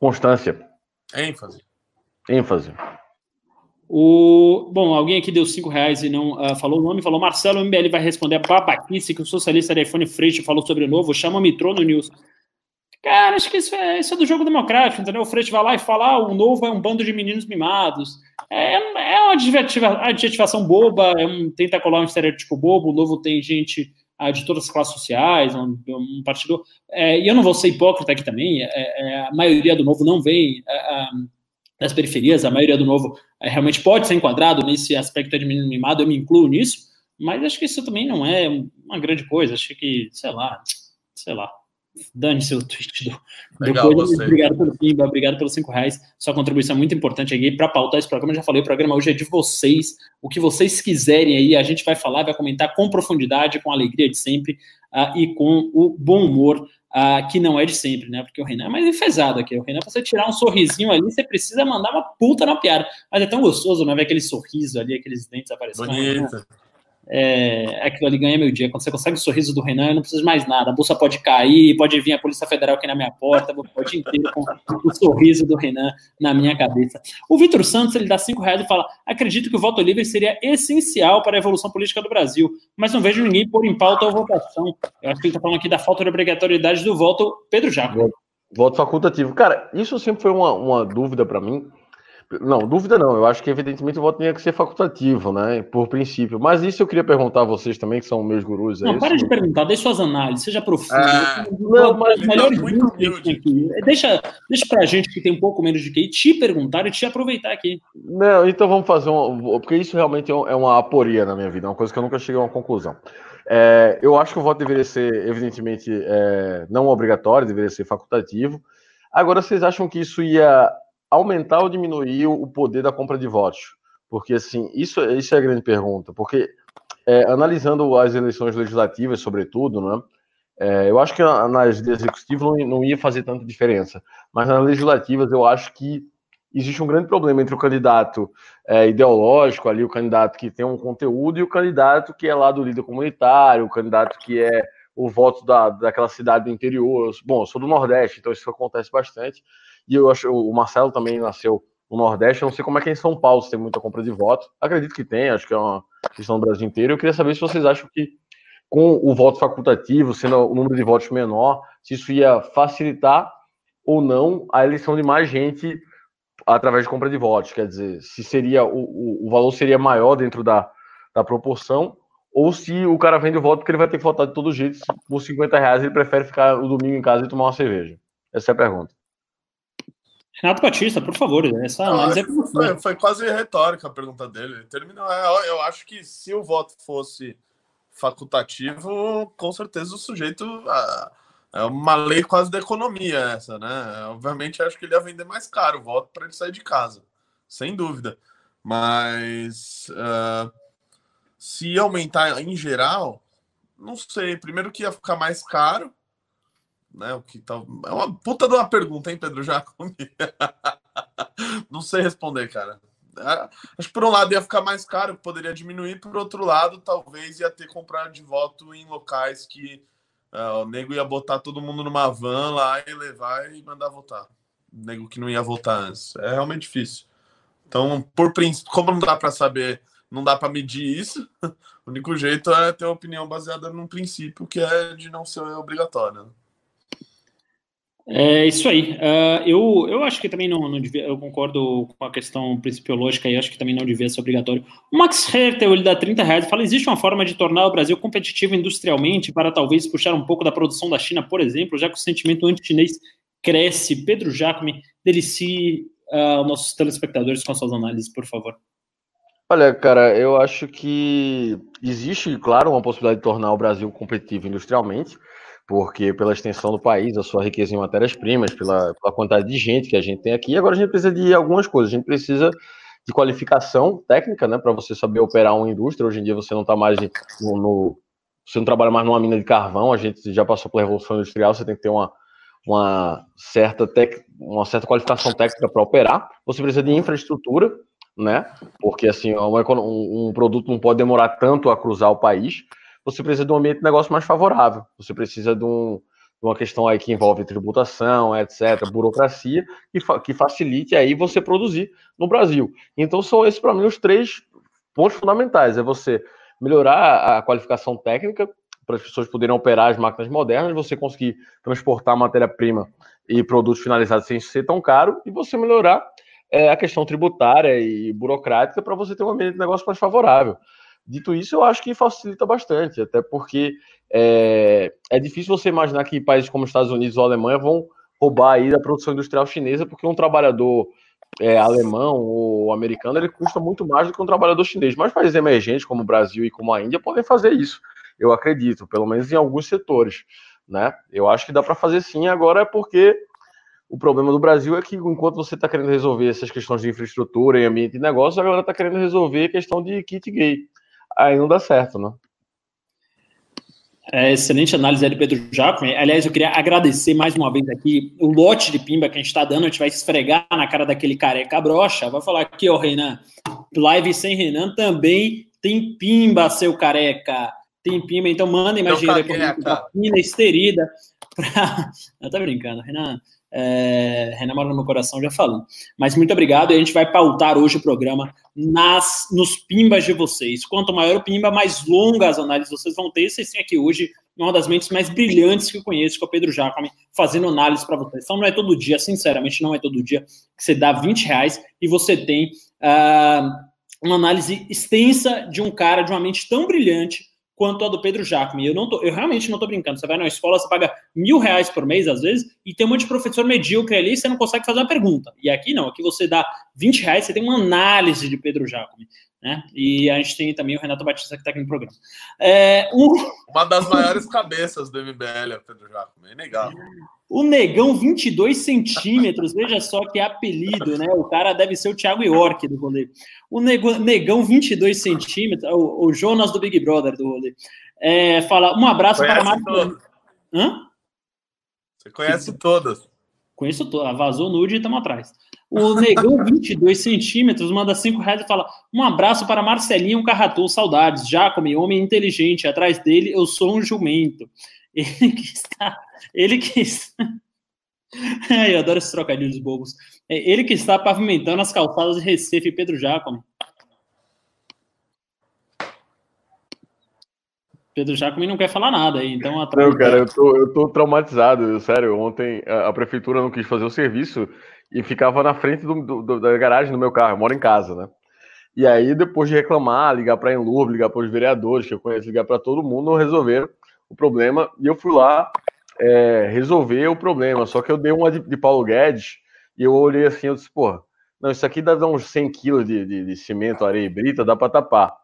constância. ênfase. ênfase. O, bom, alguém aqui deu cinco reais e não uh, falou o nome, falou Marcelo, o MBL vai responder a babaquice que o socialista da iPhone Freixo falou sobre o novo, chama Mitrô no News. Cara, acho que isso é, isso é do jogo democrático, entendeu? O Freixo vai lá e fala, ah, o novo é um bando de meninos mimados. É, é uma adjetiva, adjetivação boba, é um, tenta colar um estereótipo bobo, o novo tem gente ah, de todas as classes sociais, um, um partido... É, e eu não vou ser hipócrita aqui também, é, é a maioria do novo não vem é, das periferias, a maioria do novo é, realmente pode ser enquadrado nesse aspecto de mimado, eu me incluo nisso, mas acho que isso também não é uma grande coisa, acho que, sei lá, sei lá, dane-se o tweet do, Legal, do Obrigado pelo Pimba, obrigado pelos cinco reais. Sua contribuição é muito importante aqui para pautar esse programa. Eu já falei, o programa hoje é de vocês. O que vocês quiserem aí, a gente vai falar, vai comentar com profundidade, com alegria de sempre uh, e com o bom humor uh, que não é de sempre, né? Porque o Renan é mais enfesado aqui. O Renan, pra você tirar um sorrisinho ali, você precisa mandar uma puta na piada. Mas é tão gostoso, né? Ver aquele sorriso ali, aqueles dentes aparecendo. Bonito é, aquilo ali ganha meu dia. Quando você consegue o sorriso do Renan, eu não preciso mais nada. A bolsa pode cair, pode vir a Polícia Federal aqui na minha porta, vou pode inteiro com o sorriso do Renan na minha cabeça. O Vitor Santos, ele dá cinco reais e fala: acredito que o voto livre seria essencial para a evolução política do Brasil, mas não vejo ninguém pôr em pauta a votação. Eu acho que ele está falando aqui da falta de obrigatoriedade do voto. Pedro Jaco. Voto facultativo. Cara, isso sempre foi uma, uma dúvida para mim não, dúvida não. Eu acho que, evidentemente, o voto tinha que ser facultativo, né? Por princípio. Mas isso eu queria perguntar a vocês também, que são meus gurus. É não, para de perguntar, deixe suas análises, seja profundo. Ah, não, mas melhores muito aqui. Deixa, deixa pra gente que tem um pouco menos de QI te perguntar e te aproveitar aqui. Não, então vamos fazer um. Porque isso realmente é, é uma aporia na minha vida, é uma coisa que eu nunca cheguei a uma conclusão. É, eu acho que o voto deveria ser, evidentemente, é, não obrigatório, deveria ser facultativo. Agora, vocês acham que isso ia aumentar ou diminuir o poder da compra de votos? Porque, assim, isso, isso é a grande pergunta. Porque, é, analisando as eleições legislativas, sobretudo, né, é, eu acho que nas executivas não, não ia fazer tanta diferença. Mas nas legislativas, eu acho que existe um grande problema entre o candidato é, ideológico, ali, o candidato que tem um conteúdo, e o candidato que é lá do líder comunitário, o candidato que é o voto da, daquela cidade do interior. Bom, eu sou do Nordeste, então isso acontece bastante. E eu acho o Marcelo também nasceu no Nordeste. Eu não sei como é que é em São Paulo se tem muita compra de votos. Acredito que tem, acho que é uma questão do Brasil inteiro. Eu queria saber se vocês acham que com o voto facultativo, sendo o número de votos menor, se isso ia facilitar ou não a eleição de mais gente através de compra de votos. Quer dizer, se seria o, o, o valor seria maior dentro da, da proporção, ou se o cara vende o voto porque ele vai ter que votar de todo jeito, por 50 reais ele prefere ficar o domingo em casa e tomar uma cerveja. Essa é a pergunta. Renato Batista, por favor, essa análise é foi, foi, quase retórica a pergunta dele. Terminou. É, eu acho que se o voto fosse facultativo, com certeza o sujeito. É uma lei quase da economia essa, né? Obviamente, acho que ele ia vender mais caro o voto para ele sair de casa, sem dúvida. Mas uh, se aumentar em geral, não sei. Primeiro que ia ficar mais caro né? O que tá... É uma puta de uma pergunta, hein, Pedro Jacome? Não sei responder, cara. É, acho que por um lado ia ficar mais caro, poderia diminuir, por outro lado, talvez ia ter comprar de voto em locais que uh, o nego ia botar todo mundo numa van lá e levar e mandar votar. O nego que não ia votar antes. É realmente difícil. Então, por como não dá para saber, não dá para medir isso, o único jeito é ter uma opinião baseada num princípio que é de não ser obrigatório. É isso aí. Uh, eu, eu acho que também não, não devia, eu concordo com a questão principiológica e acho que também não devia ser obrigatório. O Max Hertel, ele dá 30 reais fala: existe uma forma de tornar o Brasil competitivo industrialmente para talvez puxar um pouco da produção da China, por exemplo, já que o sentimento anti-chinês cresce. Pedro Jacome, delicie uh, nossos telespectadores com suas análises, por favor. Olha, cara, eu acho que existe, claro, uma possibilidade de tornar o Brasil competitivo industrialmente porque pela extensão do país, a sua riqueza em matérias-primas, pela, pela, quantidade de gente que a gente tem aqui, agora a gente precisa de algumas coisas. A gente precisa de qualificação técnica, né, para você saber operar uma indústria. Hoje em dia você não está mais no, no, você não trabalha mais numa mina de carvão. A gente já passou pela revolução industrial. Você tem que ter uma, uma certa tec, uma certa qualificação técnica para operar. Você precisa de infraestrutura, né, porque assim um, um produto não pode demorar tanto a cruzar o país você precisa de um ambiente de negócio mais favorável. Você precisa de, um, de uma questão aí que envolve tributação, etc., burocracia, que, fa que facilite aí você produzir no Brasil. Então são esses, para mim, os três pontos fundamentais. É você melhorar a qualificação técnica para as pessoas poderem operar as máquinas modernas, você conseguir transportar matéria-prima e produtos finalizados sem ser tão caro, e você melhorar é, a questão tributária e burocrática para você ter um ambiente de negócio mais favorável. Dito isso, eu acho que facilita bastante, até porque é, é difícil você imaginar que países como Estados Unidos ou Alemanha vão roubar aí da produção industrial chinesa, porque um trabalhador é, alemão ou americano ele custa muito mais do que um trabalhador chinês. Mas países emergentes como o Brasil e como a Índia podem fazer isso, eu acredito, pelo menos em alguns setores. Né? Eu acho que dá para fazer sim, agora é porque o problema do Brasil é que enquanto você está querendo resolver essas questões de infraestrutura e ambiente de negócio, agora está querendo resolver a questão de kit gay aí não dá certo, né? É, excelente análise aí do Pedro Jacome. Aliás, eu queria agradecer mais uma vez aqui o lote de pimba que a gente está dando. A gente vai esfregar na cara daquele careca brocha. Vai falar aqui, ó, Renan. Live sem Renan também tem pimba, seu careca. Tem pimba, então mandem mais dinheiro pina esterida. Pra... Eu tô brincando, Renan. É, Renan mora no meu coração, já falei. Mas muito obrigado. E a gente vai pautar hoje o programa nas nos pimbas de vocês. Quanto maior o pimba, mais longas as análises vocês vão ter. Vocês têm aqui hoje uma das mentes mais brilhantes que eu conheço, que é o Pedro Jacome, fazendo análise para vocês. Então não é todo dia, sinceramente, não é todo dia que você dá 20 reais e você tem uh, uma análise extensa de um cara de uma mente tão brilhante quanto a do Pedro Jacome. Eu, eu realmente não estou brincando. Você vai na escola, você paga mil reais por mês, às vezes, e tem um monte de professor medíocre ali e você não consegue fazer uma pergunta. E aqui não, aqui você dá 20 reais, você tem uma análise de Pedro Jacome. Né? E a gente tem também o Renato Batista que está aqui no programa. É, um... Uma das maiores cabeças do MBL é o Pedro Jacome, é inegável. O Negão, 22 centímetros, veja só que apelido, né? O cara deve ser o Thiago York do rolê. O Negão, 22 centímetros, o, o Jonas do Big Brother do rolê. É, fala, um abraço conhece para Marcos. Hã? Você conhece todas. Conheço todas. Vazou nude e estamos atrás. O Negão, 22 centímetros, manda 5 reais e fala: Um abraço para Marcelinho Carratu, saudades. Jacome, homem inteligente. Atrás dele, eu sou um jumento. Ele que está. Ele que está. eu adoro esses trocadilhos bobos. É ele que está pavimentando as calçadas de Recife, Pedro Jacome. Pedro Jacome não quer falar nada aí, então atrás... Não, cara, eu tô, eu tô traumatizado, sério. Ontem a, a, prefeitura não quis fazer o serviço e ficava na frente do, do, da garagem do meu carro. Eu moro em casa, né? E aí, depois de reclamar, ligar para a Enlurb, ligar para os vereadores que eu conheço, ligar para todo mundo, resolveram o problema. E eu fui lá é, resolver o problema. Só que eu dei uma de, de, Paulo Guedes e eu olhei assim, eu disse, porra, não, isso aqui dá uns 100 quilos de, de, de cimento, areia e brita, dá para tapar.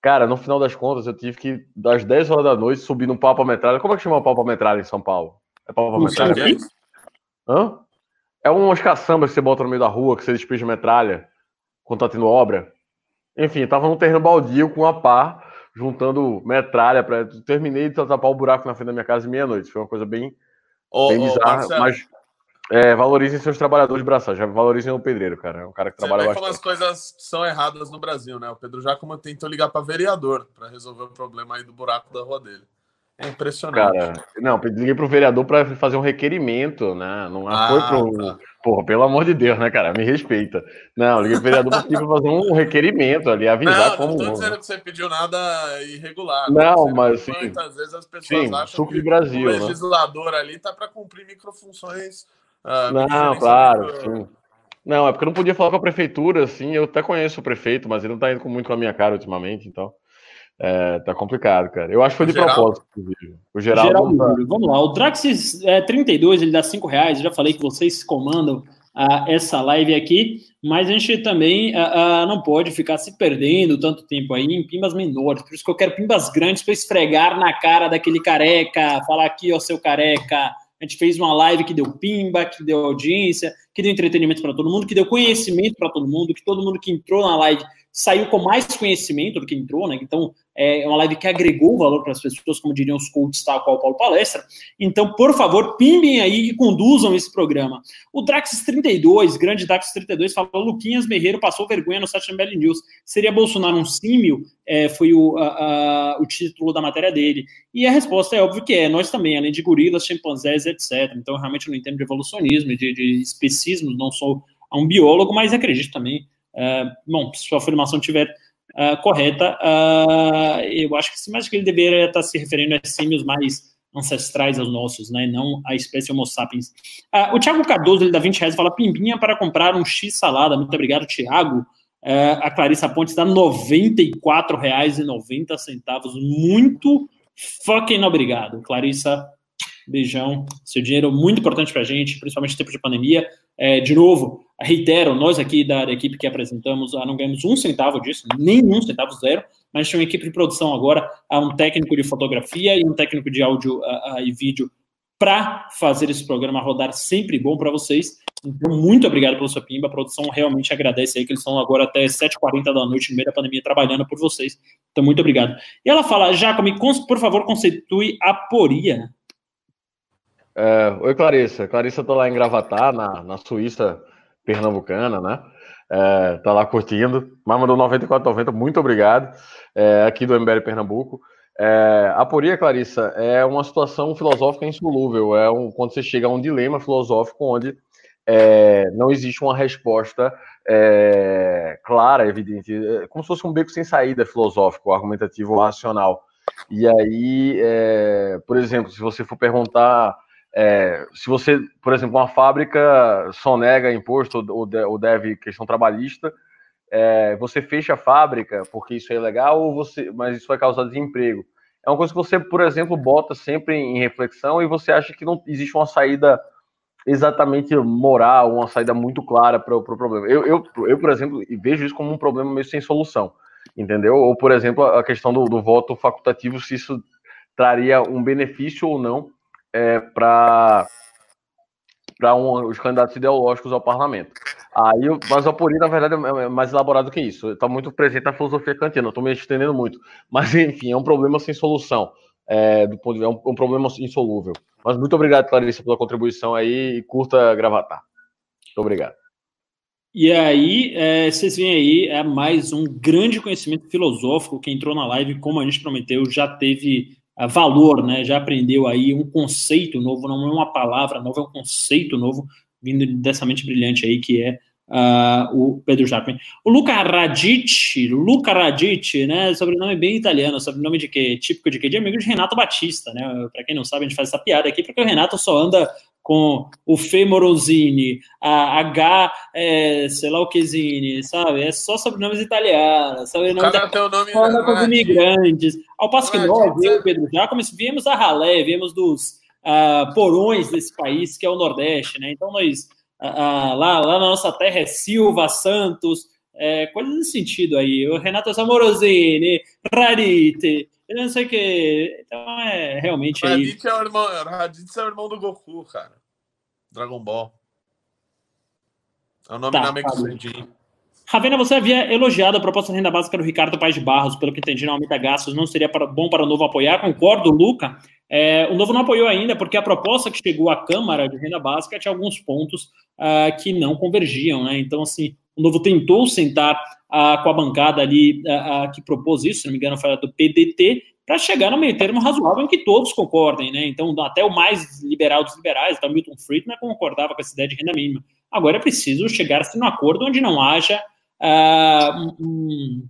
Cara, no final das contas, eu tive que, das 10 horas da noite, subir no pau metralha. Como é que chama o pau metralha em São Paulo? É pau metralha? Hã? É umas caçambas que você bota no meio da rua, que você despeja metralha quando tá tendo obra. Enfim, tava num terreno baldio com uma pá juntando metralha para terminei de tapar o buraco na frente da minha casa meia-noite. Foi uma coisa bem Ô, Bem bizarro, mas é, valorizem seus trabalhadores braçais, já valorizem o pedreiro, cara. É um cara que Você trabalha bastante. como as coisas são erradas no Brasil, né? O Pedro Jacoma tentou ligar para vereador para resolver o problema aí do buraco da rua dele. É impressionante. Cara, não, liguei pro vereador para fazer um requerimento, né? Não ah, foi pro. Tá. Porra, pelo amor de Deus, né, cara? Me respeita. Não, liguei pro vereador para fazer um requerimento ali, avisar não, como. Não tô dizendo que você pediu nada irregular. Não, mas. Sim, muitas vezes as pessoas sim, acham que Brasil, o né? legislador né? ali tá para cumprir microfunções. Uh, não, claro, sim. Não, é porque eu não podia falar com a prefeitura, assim. Eu até conheço o prefeito, mas ele não tá indo muito com a minha cara ultimamente, então. É, tá complicado, cara. Eu acho que foi de propósito, inclusive. O geral. Vamos lá. O Draxis é, 32, ele dá 5 reais. Eu já falei que vocês comandam uh, essa live aqui, mas a gente também uh, uh, não pode ficar se perdendo tanto tempo aí em pimbas menores. Por isso que eu quero pimbas grandes para esfregar na cara daquele careca, falar aqui, ó, seu careca. A gente fez uma live que deu pimba, que deu audiência, que deu entretenimento para todo mundo, que deu conhecimento para todo mundo, que todo mundo que entrou na live saiu com mais conhecimento do que entrou, né? Então, é uma live que agregou valor para as pessoas, como diriam os coaches, tal qual o Paulo Palestra. Então, por favor, pimbem aí e conduzam esse programa. O Draxis 32, grande Draxis 32, falou: Luquinhas Berreiro passou vergonha no site MBL News. Seria Bolsonaro um símio? É, foi o, a, a, o título da matéria dele. E a resposta é óbvio que é: nós também, além de gorilas, chimpanzés, etc. Então, eu realmente não entendo de evolucionismo, de, de especismo, não sou um biólogo, mas acredito também bom, se sua afirmação estiver uh, correta, uh, eu acho que mas que ele deveria estar se referindo a símios mais ancestrais aos nossos, né, não a espécie Homo sapiens. o Thiago Cardoso, ele dá 20 reais, fala pimbinha para comprar um X salada. Muito obrigado, Thiago. a Clarissa Pontes dá R$ 94,90. Muito fucking obrigado, Clarissa. Beijão. Seu dinheiro é muito importante para a gente, principalmente em tempo de pandemia. É, de novo, reitero, nós aqui da, equipe que apresentamos ah, não ganhamos um centavo disso, nenhum centavo, zero, mas tem uma equipe de produção agora, há um técnico de fotografia e um técnico de áudio uh, uh, e vídeo para fazer esse programa rodar sempre bom para vocês. Então, muito obrigado pelo seu pimba. A produção realmente agradece aí que eles estão agora até 7h40 da noite, no meio da pandemia, trabalhando por vocês. Então, muito obrigado. E ela fala, Jacome, por favor, constitui a É, oi, Clarissa. Clarissa tá lá em Gravatar, na, na Suíça pernambucana, né? É, tá lá curtindo. Mas mandou 94,90, muito obrigado. É, aqui do MBL Pernambuco. É, aporia, Clarissa, é uma situação filosófica insolúvel. É um, quando você chega a um dilema filosófico onde é, não existe uma resposta é, clara, evidente, é como se fosse um beco sem saída filosófico, argumentativo, racional. E aí, é, por exemplo, se você for perguntar é, se você, por exemplo, uma fábrica sonega imposto ou, ou deve questão trabalhista, é, você fecha a fábrica porque isso é ilegal, ou você, mas isso vai causar desemprego. É uma coisa que você, por exemplo, bota sempre em reflexão e você acha que não existe uma saída exatamente moral, uma saída muito clara para o pro problema. Eu, eu, eu, por exemplo, vejo isso como um problema meio sem solução, entendeu? Ou, por exemplo, a questão do, do voto facultativo, se isso traria um benefício ou não é, para um, os candidatos ideológicos ao parlamento. Aí, mas o Apuri, na verdade, é, é mais elaborado que isso. Está muito presente na filosofia kantiana. Estou me estendendo muito. Mas, enfim, é um problema sem solução. É, do ponto de, é um, um, problema insolúvel. Mas muito obrigado, Clarice, pela contribuição aí e curta gravatar. Muito obrigado. E aí, é, vocês veem aí, é mais um grande conhecimento filosófico que entrou na live, como a gente prometeu, já teve valor, né? Já aprendeu aí um conceito novo, não é uma palavra nova, é um conceito novo vindo dessa mente brilhante aí que é uh, o Pedro Jacquemin. O Luca Radic, Luca Radic, né? Sobrenome bem italiano, sobrenome de quê? Típico de quê? De amigo de Renato Batista, né? Para quem não sabe, a gente faz essa piada aqui porque o Renato só anda com o Femorosini, a H, é, sei lá o quezine, sabe? É só sobrenomes italianos, sobrenome da tem o nome com os imigrantes. Ao passo que nós, eu Pedro Jacome, viemos da ralé, viemos dos uh, porões desse país, que é o Nordeste, né? Então nós, uh, uh, lá, lá na nossa terra é Silva, Santos, é, coisas nesse sentido aí. O Renato Samorosini, Rarite, eu não sei o que. Então é realmente Raditz. É o irmão, Raditz é o irmão do Goku, cara. Dragon Ball. É o nome tá, da Mexendin. Ravena, você havia elogiado a proposta de renda básica do Ricardo Paes de Barros, pelo que entendi, não aumenta gastos, não seria para, bom para o novo apoiar? Concordo, Luca. É, o Novo não apoiou ainda, porque a proposta que chegou à Câmara de Renda Básica tinha alguns pontos uh, que não convergiam, né? Então, assim, o Novo tentou sentar uh, com a bancada ali uh, que propôs isso, se não me engano, foi do PDT, para chegar no meio termo razoável em que todos concordem, né? Então, até o mais liberal dos liberais, então Milton Friedman, concordava com essa ideia de renda mínima. Agora é preciso chegar-se num acordo onde não haja um,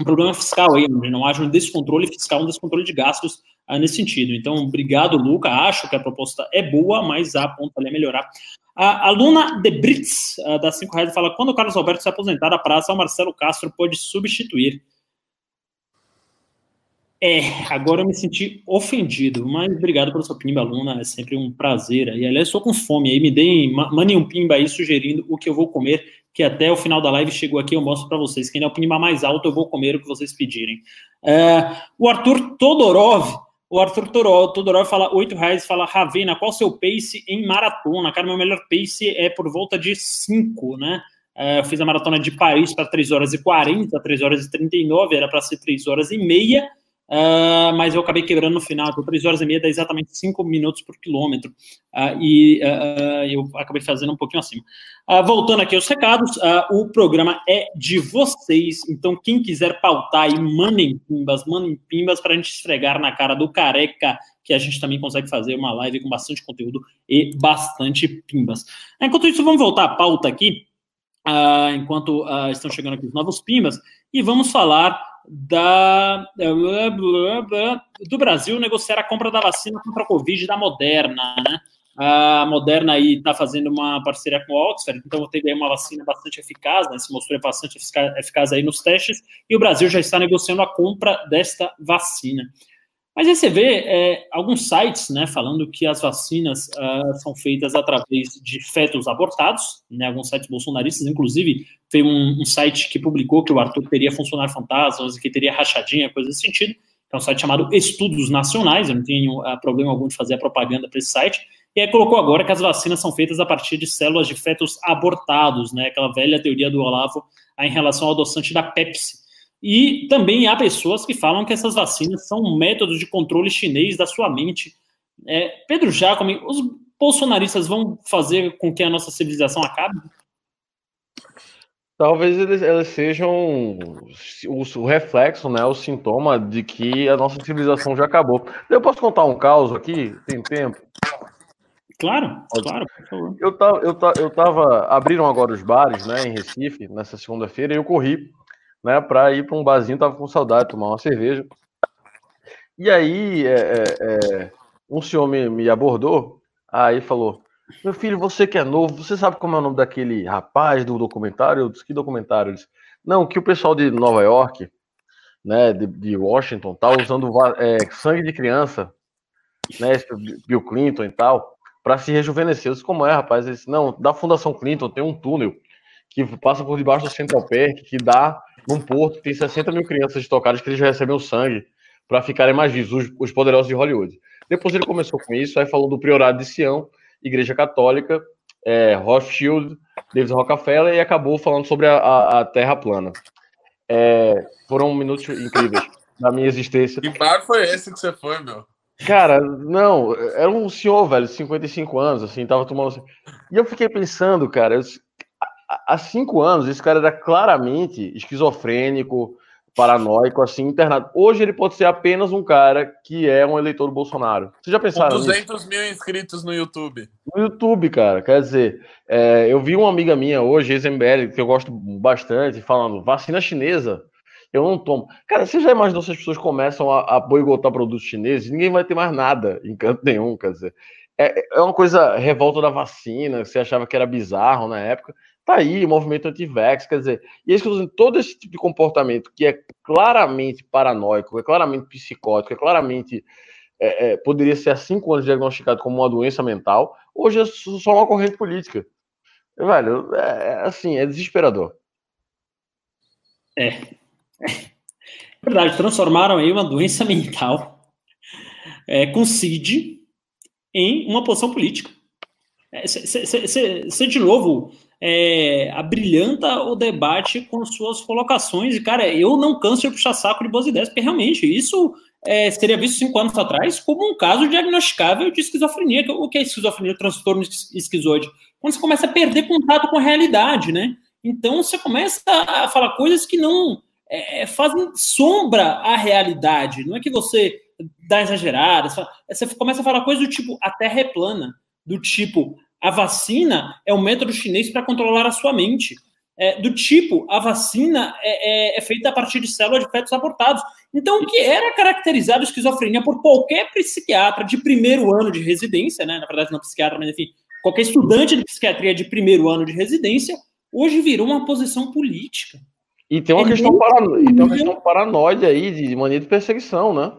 um problema fiscal aí, onde não haja um descontrole fiscal, um descontrole de gastos ah, nesse sentido. Então, obrigado, Luca. Acho que a proposta é boa, mas há ponto ali a melhorar. A, a Luna de Brits, uh, da 5 reais, fala: quando o Carlos Alberto se aposentar da praça, o Marcelo Castro pode substituir. É, agora eu me senti ofendido, mas obrigado pela sua pimba, Luna, é sempre um prazer. E aliás, estou com fome aí, me deem, mandem um pimba aí sugerindo o que eu vou comer que até o final da live chegou aqui, eu mostro para vocês. Quem é o pimba mais alto, eu vou comer o que vocês pedirem. É, o Arthur Todorov, o Arthur Todorov fala 8 reais, fala, Ravena, qual seu pace em maratona? Cara, meu melhor pace é por volta de 5, né? É, eu fiz a maratona de Paris para 3 horas e 40, 3 horas e 39, era para ser 3 horas e meia. Uh, mas eu acabei quebrando no final, por 3 horas e meia, dá exatamente 5 minutos por quilômetro, uh, e uh, eu acabei fazendo um pouquinho acima. voltando aqui aos recados, o programa é de vocês, então quem quiser pautar aí, mandem pimbas, mandem pimbas para a gente esfregar na cara do careca, que a gente também consegue fazer uma live com bastante conteúdo e bastante pimbas. Enquanto isso, vamos voltar à pauta aqui, enquanto estão chegando aqui os novos pimbas, e vamos falar da, do Brasil negociar a compra da vacina contra a Covid da Moderna, né? A Moderna aí está fazendo uma parceria com a Oxford, então teve uma vacina bastante eficaz, né? Se mostrou bastante eficaz aí nos testes, e o Brasil já está negociando a compra desta vacina. Mas aí você vê é, alguns sites né, falando que as vacinas uh, são feitas através de fetos abortados, né, alguns sites bolsonaristas, inclusive foi um, um, site que publicou que o Arthur teria funcionário fantasmas e que teria rachadinha, coisa desse sentido. É um site chamado Estudos Nacionais, eu não tenho uh, problema algum de fazer a propaganda para esse site. E aí colocou agora que as vacinas são feitas a partir de células de fetos abortados, né, aquela velha teoria do Olavo em relação ao adoçante da Pepsi e também há pessoas que falam que essas vacinas são um método de controle chinês da sua mente. É, Pedro Jacome, os bolsonaristas vão fazer com que a nossa civilização acabe? Talvez eles, eles sejam o, o, reflexo, né, o sintoma de que a nossa civilização já acabou. Eu posso contar um caos aqui? Tem tempo? Claro, claro, por favor. Eu tava, eu, tava, eu tava. Abriram agora os bares, né, em Recife, nessa segunda-feira, e eu corri né, para ir para um barzinho, tava com saudade, tomar uma cerveja. E aí, é, é, é, um senhor me, me abordou, aí falou: Meu filho, você que é novo, você sabe como é o nome daquele rapaz do documentário? Eu disse: Que documentário? Disse, Não, que o pessoal de Nova York, né, de, de Washington, tá usando é, sangue de criança, né, Bill Clinton e tal, para se rejuvenescer. Eu disse: Como é, rapaz? Ele disse: Não, da Fundação Clinton tem um túnel que passa por debaixo do Central Park, que dá num porto, tem 60 mil crianças estocadas que eles recebem o sangue para ficarem mais vivos, os, os, poderosos de Hollywood. Depois ele começou com isso, aí falou do Priorado de Sião, Igreja Católica, é, Rothschild, David Rockefeller, e acabou falando sobre a, a, a Terra plana. É, foram minutos incríveis da minha existência. Que bar foi esse que você foi, meu? Cara, não, era um senhor, velho, 55 anos, assim, tava tomando. E eu fiquei pensando, cara, eu, há cinco anos, esse cara era claramente esquizofrênico, paranoico, assim, internado. Hoje ele pode ser apenas um cara que é um eleitor do Bolsonaro. Vocês já pensaram Com 200 nisso? mil inscritos no YouTube. No YouTube, cara. Quer dizer, é, eu vi uma amiga minha hoje, ex-MBL, que eu gosto bastante, falando vacina chinesa. Eu não tomo. Cara, você já imaginou se as pessoas começam a, a boicotar produtos chineses? Ninguém vai ter mais nada em canto nenhum, quer dizer. É, é uma coisa revolta da vacina, você achava que era bizarro na época. Tá aí, movimento anti-vax, quer dizer, e é eu dizendo, todo esse tipo de comportamento que é claramente paranoico, é claramente psicótico, é claramente é, é, poderia ser há cinco anos diagnosticado como uma doença mental, hoje é só uma corrente política. Velho, é, é assim, é desesperador. É. é. Verdade, transformaram aí uma doença mental é, com CID em uma posição política. Você, de novo, é, abrilhanta o debate com suas colocações. E, cara, eu não canso de puxar saco de boas ideias, porque realmente isso é, seria visto cinco anos atrás como um caso diagnosticável de esquizofrenia. O que é esquizofrenia, transtorno esquizoide? Quando você começa a perder contato com a realidade, né? Então você começa a falar coisas que não é, fazem sombra à realidade. Não é que você dá exageradas, você começa a falar coisas do tipo a Terra é plana, do tipo a vacina é um método chinês para controlar a sua mente. É, do tipo, a vacina é, é, é, feita a partir de células de fetos abortados. Então, o que era caracterizado esquizofrenia por qualquer psiquiatra de primeiro ano de residência, né? Na verdade, não psiquiatra, mas enfim, qualquer estudante de psiquiatria de primeiro ano de residência, hoje virou uma posição política. E tem uma, é questão, parano... e tem uma questão paranoide aí de mania de perseguição, né?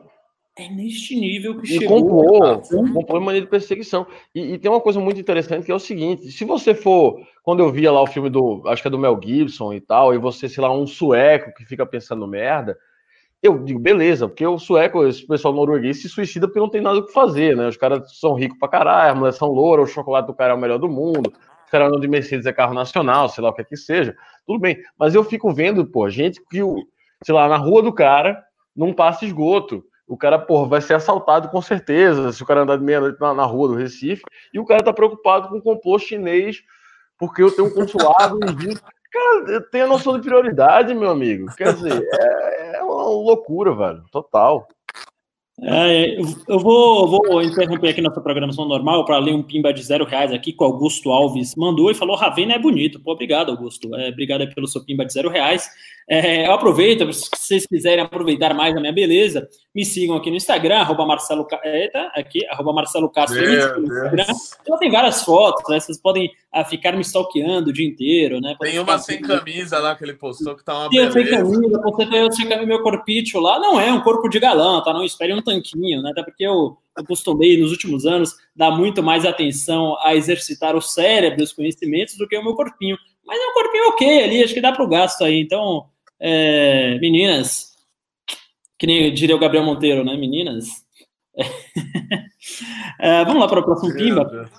É neste nível que e chegou. Comprou, comprou mania de perseguição. E, e, tem uma coisa muito interessante que é o seguinte: se você for, quando eu via lá o filme do, acho que é do Mel Gibson e tal, e você, sei lá, um sueco que fica pensando merda, eu digo, beleza, porque o sueco, esse pessoal norueguês se suicida porque não tem nada o que fazer, né? Os caras são ricos pra caralho, as mulheres são louras, o chocolate do cara é o melhor do mundo, os caras andam de Mercedes é carro nacional, sei lá o que é que seja, tudo bem. Mas eu fico vendo, pô, gente que, sei lá, na rua do cara, não passa esgoto o cara, porra, vai ser assaltado com certeza se o cara andar de meia-noite na, na, rua do Recife, e o cara tá preocupado com o composto chinês, porque eu tenho um consulado Cara, tem a noção de prioridade, meu amigo. Quer dizer, é, é uma loucura, velho. Total. É, eu vou, vou, interromper aqui nossa programação normal para ler um pimba de zero reais aqui que o Augusto Alves mandou e falou: Ravena é bonito. Pô, obrigado, Augusto. É, obrigado pelo seu pimba de zero reais. É, eu aproveito, se vocês quiserem aproveitar mais a minha beleza, me sigam aqui no Instagram, arroba Marcelo, eita, aqui, arroba Marcelo Castro. Então tem várias fotos, né? Vocês podem ah, ficar me stalkeando o dia inteiro, né? tem uma sem camisa lá que ele postou que tá uma tem beleza. Sem camisa, postei sem camisa, meu corpício lá. Não é um corpo de galã, tá? Não espere um tanquinho, né? Até porque eu, eu costumei, nos últimos anos, dar muito mais atenção a exercitar o cérebro, os conhecimentos, do que o meu corpinho. Mas é um corpinho ok ali, acho que dá pro gasto aí. Então, é, meninas, que nem diria o Gabriel Monteiro, né? Meninas. É, vamos lá para o próximo Pimba.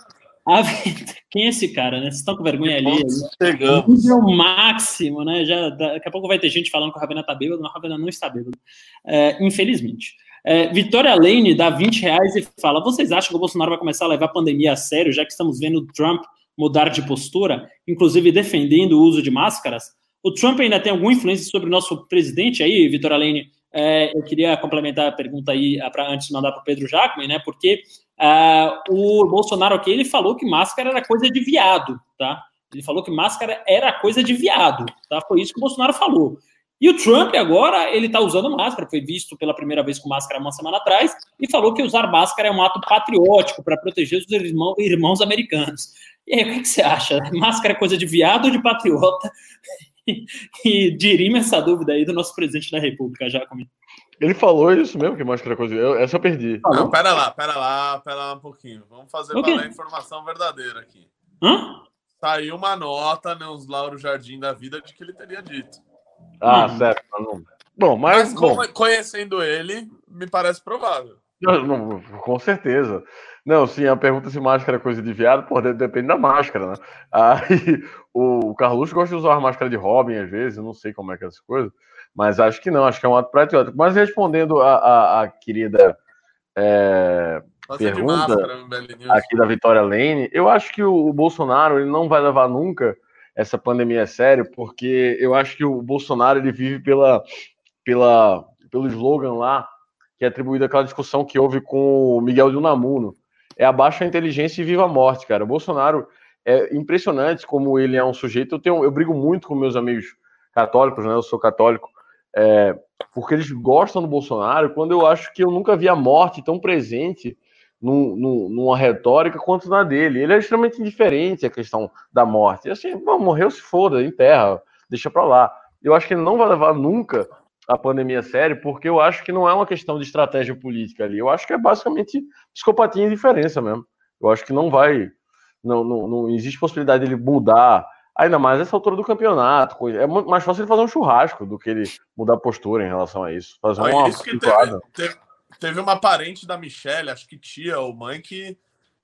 Quem é esse cara, né? Vocês estão com vergonha ali? Chegamos. Nível máximo, né? Já, daqui a pouco vai ter gente falando que o Ravena tá bêbado, mas o Ravena não está bêbado. É, infelizmente. É, Vitória Lane dá 20 reais e fala: vocês acham que o Bolsonaro vai começar a levar a pandemia a sério, já que estamos vendo o Trump mudar de postura, inclusive defendendo o uso de máscaras? O Trump ainda tem alguma influência sobre o nosso presidente aí, Vitor Alene? É, eu queria complementar a pergunta aí para antes de mandar para o Pedro Jacome, né? Porque uh, o Bolsonaro aqui ele falou que máscara era coisa de viado, tá? Ele falou que máscara era coisa de viado, tá? Foi isso que o Bolsonaro falou. E o Trump agora ele está usando máscara, foi visto pela primeira vez com máscara uma semana atrás e falou que usar máscara é um ato patriótico para proteger os irmãos, irmãos americanos. E aí, o que, que, você acha? Máscara é coisa de viado ou de patriota? e dirime essa dúvida aí do nosso presidente da República, já comigo. Ele falou isso mesmo, que máscara coisa. Eu, essa eu perdi. Não, pera lá, pera lá, pera lá um pouquinho. Vamos fazer valer a informação verdadeira aqui. Hã? Saiu uma nota nos Lauro Jardim da vida de que ele teria dito. Ah, hum. certo. Não. Bom, mas, mas bom. conhecendo ele, me parece provável. Não, não, com certeza. Não, sim, a pergunta se máscara é coisa de viado, pô, depende da máscara, né? Aí o Carluxo gosta de usar máscara de Robin às vezes, eu não sei como é que é essa coisa, mas acho que não, acho que é um ato patriótico. Mas respondendo a, a, a querida é, pergunta máscara, aqui da Vitória Lane, eu acho que o, o, Bolsonaro ele não vai levar nunca essa pandemia a sério, porque eu acho que o Bolsonaro ele vive pela, pela, pelo slogan lá que é atribuído àquela discussão que houve com o Miguel de Unamuno. É abaixo a inteligência e viva a morte, cara. O Bolsonaro é impressionante como ele é um sujeito. Eu, tenho, eu brigo muito com meus amigos católicos, né? Eu sou católico, é, porque eles gostam do Bolsonaro, quando eu acho que eu nunca vi a morte tão presente num, num, numa retórica quanto na dele. Ele é extremamente indiferente à questão da morte. E assim, bom, morreu, se foda, enterra, deixa pra lá. Eu acho que ele não vai levar nunca a pandemia sério, porque eu acho que não é uma questão de estratégia política ali. Eu acho que é basicamente psicopatia e indiferença mesmo. Eu acho que não vai. Não, não, não existe possibilidade dele mudar, ainda mais nessa altura do campeonato. É mais fácil ele fazer um churrasco do que ele mudar postura em relação a isso. Fazer uma isso que teve, teve, teve, uma parente da Michelle, acho que tia ou mãe, que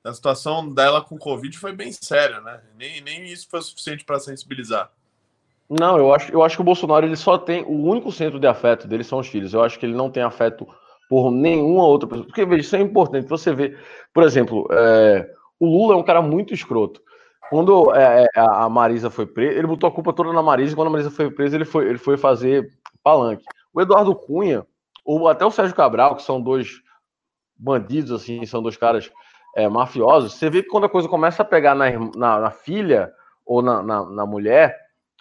a situação dela com Covid foi bem séria, né? Nem, nem isso foi suficiente para sensibilizar. Não, eu acho, eu acho que o Bolsonaro ele só tem. O único centro de afeto dele são os filhos. Eu acho que ele não tem afeto por nenhuma outra pessoa. Porque, veja, isso é importante. Você vê, por exemplo, é, o Lula é um cara muito escroto. Quando é, é a Marisa foi presa, ele botou a culpa toda na Marisa, e quando a Marisa foi presa, ele foi, ele foi fazer palanque. O Eduardo Cunha, ou até o Sérgio Cabral, que são dois bandidos, assim, são dois caras é, mafiosos, você vê que quando a coisa começa a pegar na, na, na filha ou na, na, na, mulher,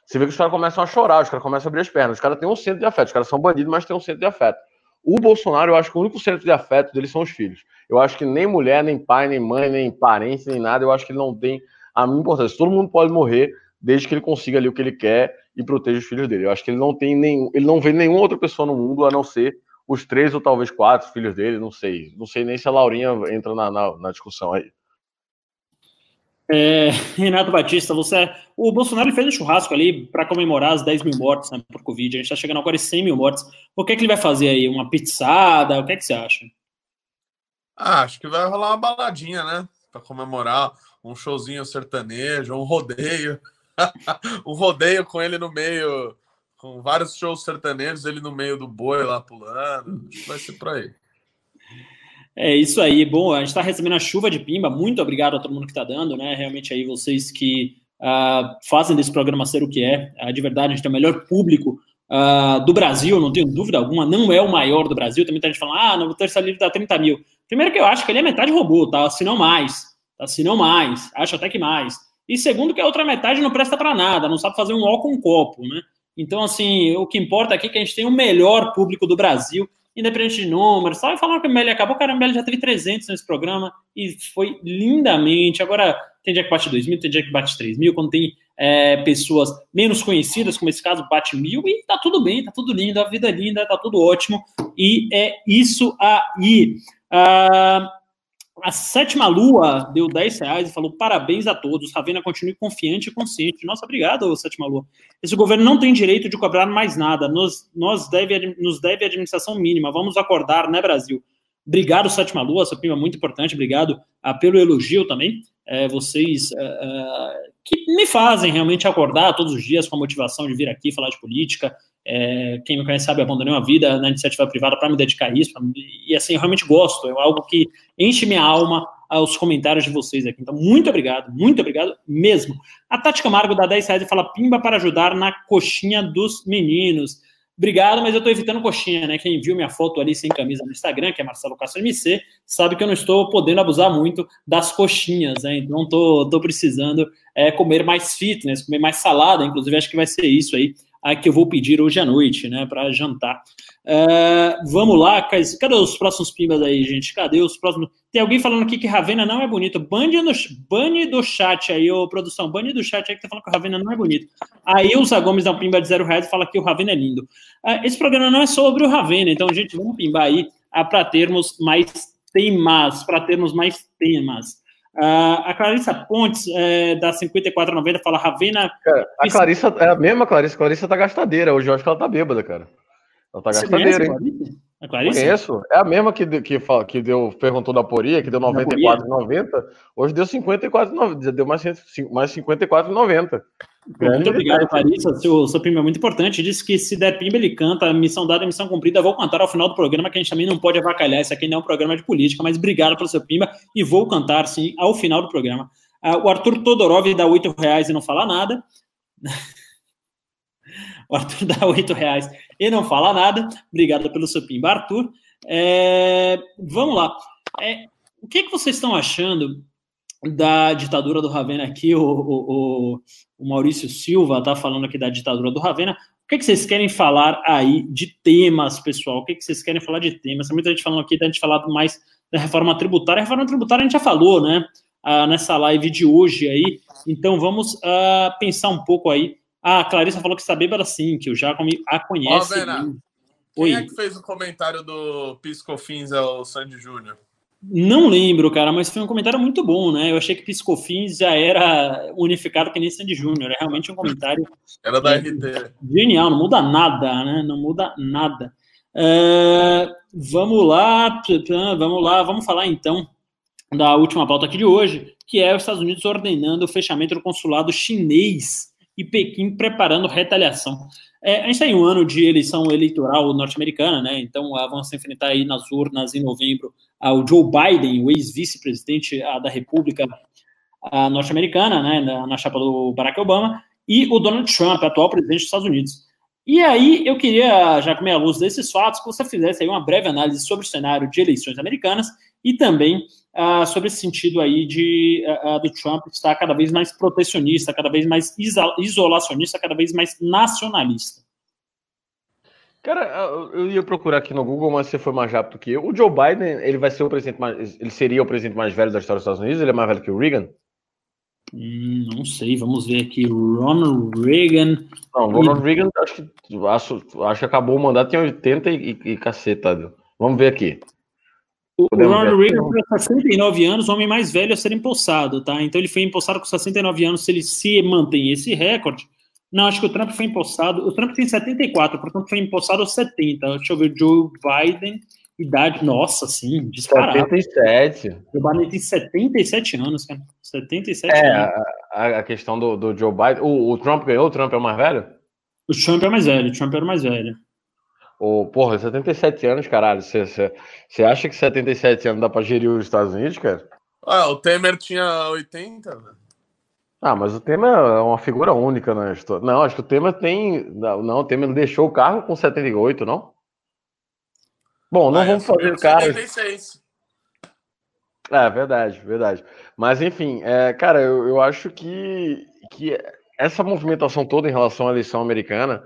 você vê que os caras começam a chorar, os caras começam a abrir as pernas. Os caras têm um centro de afeto, os caras são bandidos, mas têm um centro de afeto. O Bolsonaro, eu acho que o único centro de afeto dele são os filhos. Eu acho que nem mulher, nem pai, nem mãe, nem parente, nem nada, eu acho que ele não tem a minha importância. Todo mundo pode morrer desde que ele consiga ali o que ele quer e proteja os filhos dele. Eu acho que ele não tem nenhum, ele não vê nenhuma outra pessoa no mundo a não ser os três ou talvez quatro filhos dele, não sei. Não sei nem se a Laurinha entra na, na, na discussão aí. É, Renato Batista, você. O Bolsonaro fez um churrasco ali para comemorar as 10 mil mortes né, por Covid. A gente está chegando agora em 100 mil mortes. O que é que ele vai fazer aí? Uma pizzada? O que é que você acha? Ah, acho que vai rolar uma baladinha, né? Para comemorar um showzinho sertanejo, um rodeio. um rodeio com ele no meio com vários shows sertanejos, ele no meio do boi lá pulando. Vai ser por aí. É isso aí. Bom, a gente está recebendo a chuva de pimba. Muito obrigado a todo mundo que está dando, né? Realmente aí vocês que uh, fazem desse programa ser o que é. Uh, de verdade, a gente tem o melhor público uh, do Brasil, não tenho dúvida alguma. Não é o maior do Brasil. Também tem gente falando, ah, no Terça Livre dá 30 mil. Primeiro que eu acho que ele é metade robô, tá? Se não mais. Tá? Se não mais. Acho até que mais. E segundo que a outra metade não presta para nada, não sabe fazer um ó com um copo, né? Então, assim, o que importa aqui é que a gente tem o melhor público do Brasil, independente de números. Só falar que o ML acabou, cara, o ML já teve 300 nesse programa e foi lindamente. Agora, tem dia que bate 2 mil, tem dia que bate 3 mil, quando tem é, pessoas menos conhecidas, como esse caso, bate mil, e tá tudo bem, tá tudo lindo, a vida é linda, tá tudo ótimo, e é isso aí. Uh, a sétima lua deu 10 reais e falou: parabéns a todos. Ravena continue confiante e consciente. Nossa, obrigado, sétima lua. Esse governo não tem direito de cobrar mais nada. Nos, nós deve, nos deve administração mínima. Vamos acordar, né, Brasil? Obrigado, sétima lua. Essa prima é muito importante. Obrigado uh, pelo elogio também. É, vocês uh, uh, que me fazem realmente acordar todos os dias com a motivação de vir aqui falar de política. É, quem me conhece sabe, abandonei uma vida na iniciativa privada para me dedicar a isso. Pra, e assim, eu realmente gosto. É algo que enche minha alma aos comentários de vocês aqui. Então, muito obrigado, muito obrigado mesmo. A Tati Camargo dá 10 reais e fala pimba para ajudar na coxinha dos meninos. Obrigado, mas eu estou evitando coxinha, né? Quem viu minha foto ali sem camisa no Instagram, que é Marcelo Castro MC, sabe que eu não estou podendo abusar muito das coxinhas, né? Então estou precisando é, comer mais fitness, comer mais salada, inclusive acho que vai ser isso aí a que eu vou pedir hoje à noite, né, para jantar. Uh, vamos lá, cadê os próximos pimbas aí, gente? Cadê os próximos? Tem alguém falando aqui que Ravena não é bonito. Bane, no, bane do chat aí, ô produção, bane do chat aí que tá falando que o Ravena não é bonito. Aí o Gomes dá um pimba de zero reais e fala que o Ravena é lindo. Uh, esse programa não é sobre o Ravena, então, gente, vamos pimbar aí uh, para termos mais temas, para termos mais temas. Uh, a Clarissa Pontes, é, da 5490, fala Ravena. Cara, a Clarissa é a mesma Clarissa. A Clarissa tá gastadeira. Hoje eu acho que ela tá bêbada, cara. Ela tá Você gastadeira, hein? A Clarissa? Conheço. É a mesma que, que, que deu, perguntou da Poria, que deu 94,90. Hoje deu 54,90. Deu mais, mais 54,90. Muito obrigado, Clarissa. Seu, seu primo é muito importante. Disse que se der pimba, ele canta. Missão dada, missão cumprida. Vou cantar ao final do programa, que a gente também não pode avacalhar. Isso aqui não é um programa de política, mas obrigado pelo seu pimba e vou cantar, sim, ao final do programa. Uh, o Arthur Todorov dá oito reais e não fala nada. o Arthur dá oito reais e não fala nada. Obrigado pelo seu pimba, Arthur. É, vamos lá. É, o que, que vocês estão achando da ditadura do Ravena aqui, o, o, o Maurício Silva está falando aqui da ditadura do Ravena. O que, que, vocês querem falar aí de temas, pessoal? O que, que vocês querem falar de temas? Tem muita gente falando aqui, da gente falar mais da reforma tributária. A reforma tributária a gente já falou, né? Ah, nessa live de hoje aí. Então vamos ah, pensar um pouco aí. Ah, a Clarissa falou que está bêbada sim, que eu já a conhece. Ó, Vena, quem é que fez o comentário do Piscofins ao Sandy Júnior? Não lembro, cara, mas foi um comentário muito bom, né? Eu achei que Piscofins já era unificado que nem Sandy Júnior. É realmente um comentário. Era da RT. Genial, não muda nada, né? Não muda nada. Uh, vamos lá, vamos lá, vamos falar então da última pauta aqui de hoje, que é os Estados Unidos ordenando o fechamento do consulado chinês e Pequim preparando retaliação. É, a gente está em um ano de eleição eleitoral norte-americana, né? Então vamos enfrentar aí nas urnas em novembro o Joe Biden, o ex-vice-presidente da República norte-americana, né? Na, na chapa do Barack Obama, e o Donald Trump, atual presidente dos Estados Unidos. E aí eu queria, já com a luz desses fatos, que você fizesse aí uma breve análise sobre o cenário de eleições americanas e também uh, sobre esse sentido aí de uh, do Trump estar cada vez mais protecionista, cada vez mais isolacionista, cada vez mais nacionalista. Cara, eu ia procurar aqui no Google, mas você foi mais rápido que eu. O Joe Biden, ele vai ser o presidente mais, ele seria o presidente mais velho da história dos Estados Unidos? Ele é mais velho que o Reagan? Hum, não sei, vamos ver aqui. Ronald Reagan. Não, Ronald Reagan, acho que, acho, acho que acabou o mandato em 80 e, e, e caceta. Vamos ver aqui. O Ronald Reagan tem 69 anos, o homem mais velho a ser empossado, tá? Então ele foi empossado com 69 anos. Se ele se mantém esse recorde. Não, acho que o Trump foi empossado. O Trump tem 74, portanto foi empossado aos 70. Deixa eu ver, Joe Biden. Idade, nossa, sim, disparado. 77. O Biden tem 77 anos, cara. 77 é, anos. A, a questão do, do Joe Biden. O, o, Trump ganhou? O Trump é o mais velho? O Trump é mais velho, o Trump era o mais velho. O, porra, 77 anos, caralho. Você acha que 77 anos dá pra gerir os Estados Unidos, cara? Ah, o Temer tinha 80, né? Ah, mas o Temer é uma figura única na história. Não, acho que o Temer tem. Não, o Temer deixou o carro com 78, não? Bom, não ah, vamos fazer o cara. 76. É, verdade, verdade. Mas, enfim, é, cara, eu, eu acho que, que essa movimentação toda em relação à eleição americana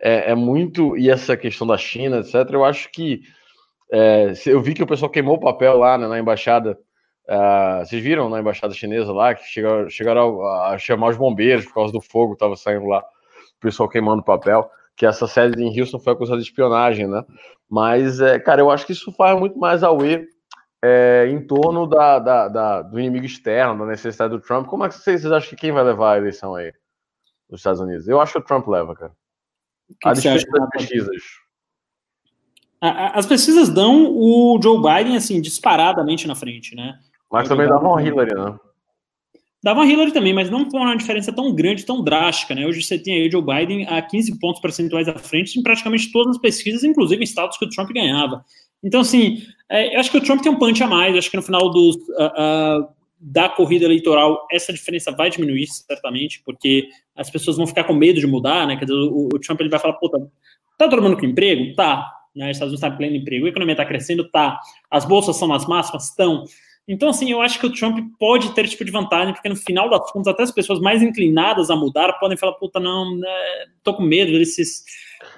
é, é muito. E essa questão da China, etc., eu acho que. É, eu vi que o pessoal queimou o papel lá né, na embaixada. Uh, vocês viram na embaixada chinesa lá que chegaram, chegaram a, a, chamar os bombeiros por causa do fogo que estava saindo lá, o pessoal queimando papel que essa sede em Houston foi acusada de espionagem, né? Mas, é, cara, eu acho que isso faz muito mais E é, em torno da, da, da, do inimigo externo, da necessidade do Trump. Como é que vocês, vocês acham que quem vai levar a eleição aí nos Estados Unidos? Eu acho que o Trump leva, cara. Que a despeito das pesquisas. As pesquisas dão o Joe Biden, assim, disparadamente na frente, né? Mas também davam a Hillary, né? Dava Hillary também, mas não com uma diferença tão grande, tão drástica, né? Hoje você tem aí Joe Biden a 15 pontos percentuais à frente em praticamente todas as pesquisas, inclusive em estados que o Trump ganhava. Então, assim, é, eu acho que o Trump tem um punch a mais, acho que no final dos, uh, uh, da corrida eleitoral essa diferença vai diminuir, certamente, porque as pessoas vão ficar com medo de mudar, né? Quer dizer, o, o Trump ele vai falar, puta, tá todo mundo com emprego? Tá. Né? Os Estados Unidos está em pleno emprego, a economia está crescendo? Tá. As bolsas são as máximas? Estão. Então, assim, eu acho que o Trump pode ter esse tipo de vantagem, porque no final das contas, até as pessoas mais inclinadas a mudar podem falar, puta, não, né, tô com medo desses.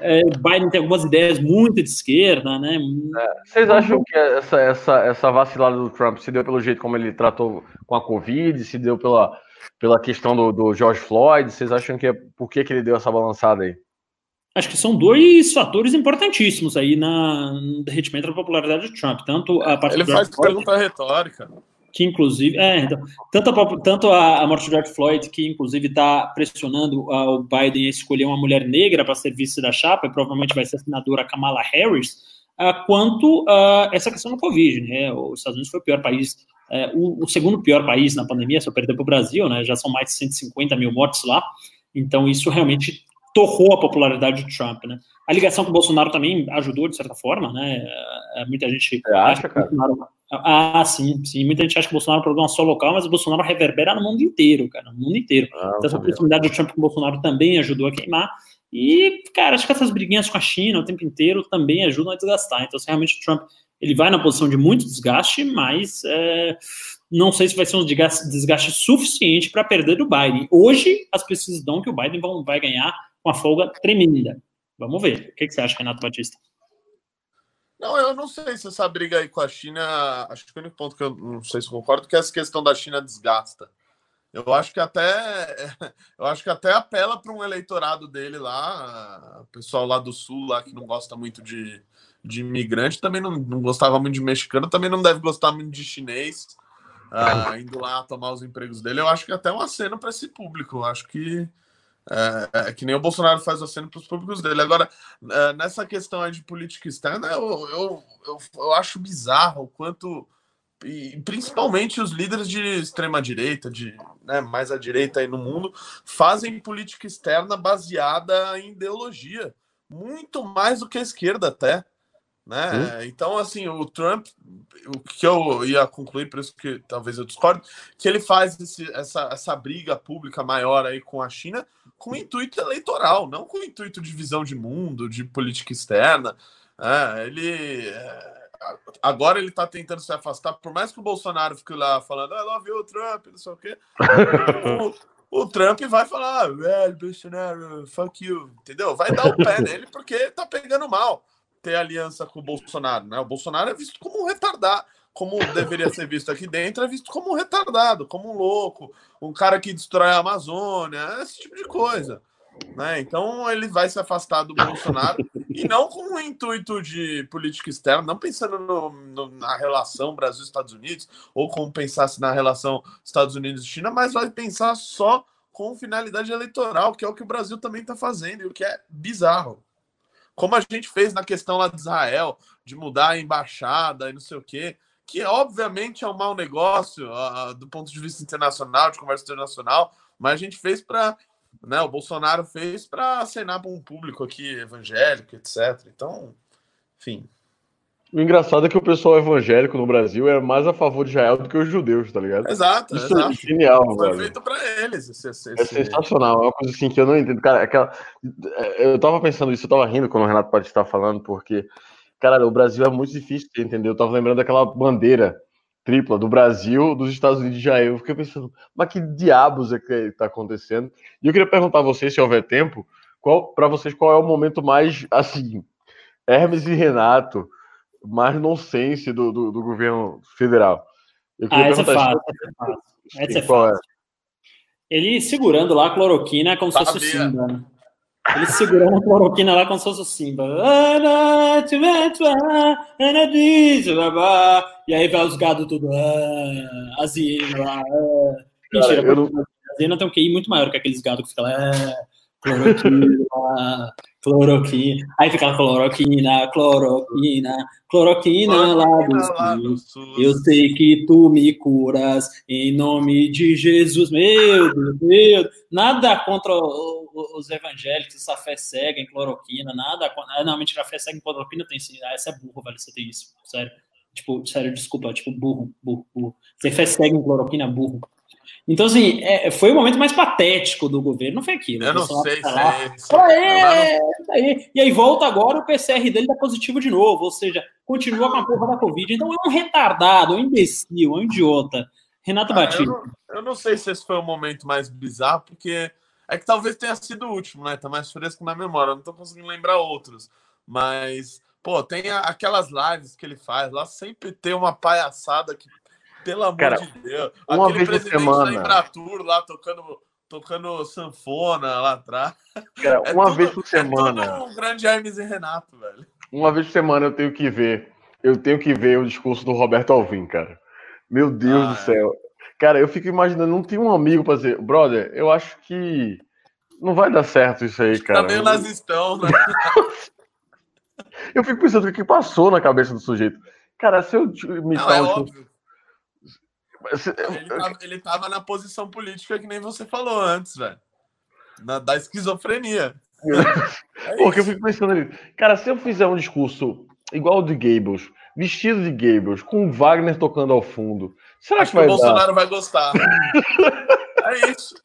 É, Biden tem algumas ideias muito de esquerda, né? É, vocês acham que essa, essa, essa vacilada do Trump se deu pelo jeito como ele tratou com a Covid, se deu pela, pela questão do, do George Floyd? Vocês acham que é por que, que ele deu essa balançada aí? Acho que são dois fatores importantíssimos aí na, no derretimento da popularidade do Trump. Tanto a parte Ele faz Floyd, pergunta retórica. Que inclusive. É, então, tanto, a, tanto a, a morte do George Floyd, que inclusive está pressionando o Biden a escolher uma mulher negra para ser vice da chapa, e provavelmente vai ser a senadora Kamala Harris, uh, quanto uh, essa questão do Covid. Né? Os Estados Unidos foi o pior país. Uh, o, o, segundo pior país na pandemia, se eu perder para o Brasil, né, já são mais de 150 mil mortes lá, então isso realmente torrou a popularidade de Trump, né? A ligação com o Bolsonaro também ajudou, de certa forma, né? É, muita gente... Você acha, cara? Bolsonaro... Ah, sim, sim. Muita gente acha que o Bolsonaro é um problema só local, mas o Bolsonaro reverbera no mundo inteiro, cara, no mundo inteiro. Ah, então, essa proximidade do Trump com o Bolsonaro também ajudou a queimar. E, cara, acho que essas briguinhas com a China o tempo inteiro também ajudam a desgastar. Então, se realmente o Trump ele vai na posição de muito desgaste, mas é, não sei se vai ser um desgaste, desgaste suficiente para perder do Biden. Hoje, as pesquisas dão que o Biden vai ganhar uma folga tremenda. Vamos ver. O que, que você acha, Renato Batista? Não, eu não sei se essa briga aí com a China. Acho que o único ponto que eu não sei se concordo que essa questão da China desgasta. Eu acho que até eu acho que até apela para um eleitorado dele lá, o pessoal lá do sul lá que não gosta muito de, de imigrante, também não, não gostava muito de mexicano, também não deve gostar muito de chinês, uh, indo lá tomar os empregos dele. Eu acho que até um aceno para esse público. Eu acho que é, é, que nem o Bolsonaro faz aceno para os públicos dele. Agora, é, nessa questão de política externa, eu, eu, eu, eu, acho bizarro o quanto e principalmente os líderes de extrema direita, de né, mais à direita aí no mundo, fazem política externa baseada em ideologia, muito mais do que a esquerda até. Né? Então, assim, o Trump, o que eu ia concluir, por isso que talvez eu discorde, que ele faz esse, essa, essa briga pública maior aí com a China com intuito eleitoral, não com intuito de visão de mundo, de política externa. É, ele é, agora ele está tentando se afastar, por mais que o Bolsonaro fique lá falando, I love you, Trump, não sei o quê. o, o Trump vai falar, velho, Bolsonaro, fuck you, entendeu? Vai dar o pé nele porque tá pegando mal ter aliança com o Bolsonaro, né? O Bolsonaro é visto como um retardado, como deveria ser visto aqui dentro, é visto como um retardado, como um louco, um cara que destrói a Amazônia, esse tipo de coisa. Né? Então ele vai se afastar do Bolsonaro e não com o intuito de política externa, não pensando no, no, na relação Brasil-Estados Unidos ou como pensasse na relação Estados Unidos-China, mas vai pensar só com finalidade eleitoral, que é o que o Brasil também está fazendo e o que é bizarro. Como a gente fez na questão lá de Israel, de mudar a embaixada e não sei o quê, que obviamente é um mau negócio uh, do ponto de vista internacional, de comércio internacional, mas a gente fez para né, o Bolsonaro fez para acenar para um público aqui evangélico, etc. Então, enfim. O engraçado é que o pessoal evangélico no Brasil é mais a favor de Israel do que os judeus, tá ligado? Exato, Isso exato. é genial, Foi velho. feito para eles. Esse, esse, É sensacional, é uma coisa assim que eu não entendo. Cara, aquela... eu tava pensando isso, eu tava rindo quando o Renato pode estar falando, porque, cara, o Brasil é muito difícil de entender. Eu tava lembrando daquela bandeira tripla do Brasil, dos Estados Unidos e de Israel. Eu fiquei pensando, mas que diabos é que está acontecendo? E eu queria perguntar a vocês, se houver tempo, qual para vocês qual é o momento mais assim, Hermes e Renato, mais nonsense do, do, do governo federal? Eu ah, essa é fácil. Essa é fácil. Essa é fácil. Ele segurando lá a cloroquina como se fosse o Simba. Né? Ele segurando a cloroquina lá como se fosse o Simba. E aí vai os gados tudo. Ah, as hienas lá. Ah. Mentira, Cara, não... as hienas tem um QI muito maior que aqueles gados que ficam lá. Ah, cloroquina, cloroquina. Aí fica cloroquina, cloroquina, cloroquina lá do sul. Eu sei que tu me curas em nome de Jesus. Meu Deus, meu Deus. Nada contra os evangélicos, essa fé cega em cloroquina, nada. Não, mentira, a fé cega em cloroquina tem sim. Ah, essa é burro, velho, você tem isso, sério. Tipo, sério, desculpa, tipo, burro, burro, burro. Você fé cega em cloroquina, burro. Então, assim, é, foi o momento mais patético do governo, não foi aquilo. Eu não sei, sei, sei. Aê, aí. E aí volta agora, o PCR dele tá positivo de novo, ou seja, continua com a porra da Covid. Então é um retardado, é um imbecil, é um idiota. Renato ah, Batista. Eu, eu não, sei se esse foi o momento mais bizarro, porque é que talvez tenha sido o último, né? Tá mais fresco na memória, eu não tô conseguindo lembrar outros. Mas, pô, tem aquelas lives que ele faz lá, sempre tem uma palhaçada que pelo amor Cara, de Deus. Uma Aquele vez presidente semana. da Embratur lá tocando, tocando sanfona lá atrás. Cara, é uma tudo, vez por semana. É um grande Hermes e Renato, velho. Uma vez por semana eu tenho que ver. Eu tenho que ver o discurso do Roberto Alvim, cara. Meu Deus ah, do céu. É. Cara, eu fico imaginando, não tem um amigo pra dizer, brother, eu acho que não vai dar certo isso aí, cara. Tá meio nazistão, né? eu fico pensando o que passou na cabeça do sujeito. Cara, se eu me não, é óbvio. Ele tava, ele tava na posição política que nem você falou antes, velho. Na, da esquizofrenia. É Porque eu fico pensando ali, cara, se eu fizer um discurso igual o de Gables, vestido de Gables, com Wagner tocando ao fundo, será Acho que, vai que o Bolsonaro vai gostar? é isso.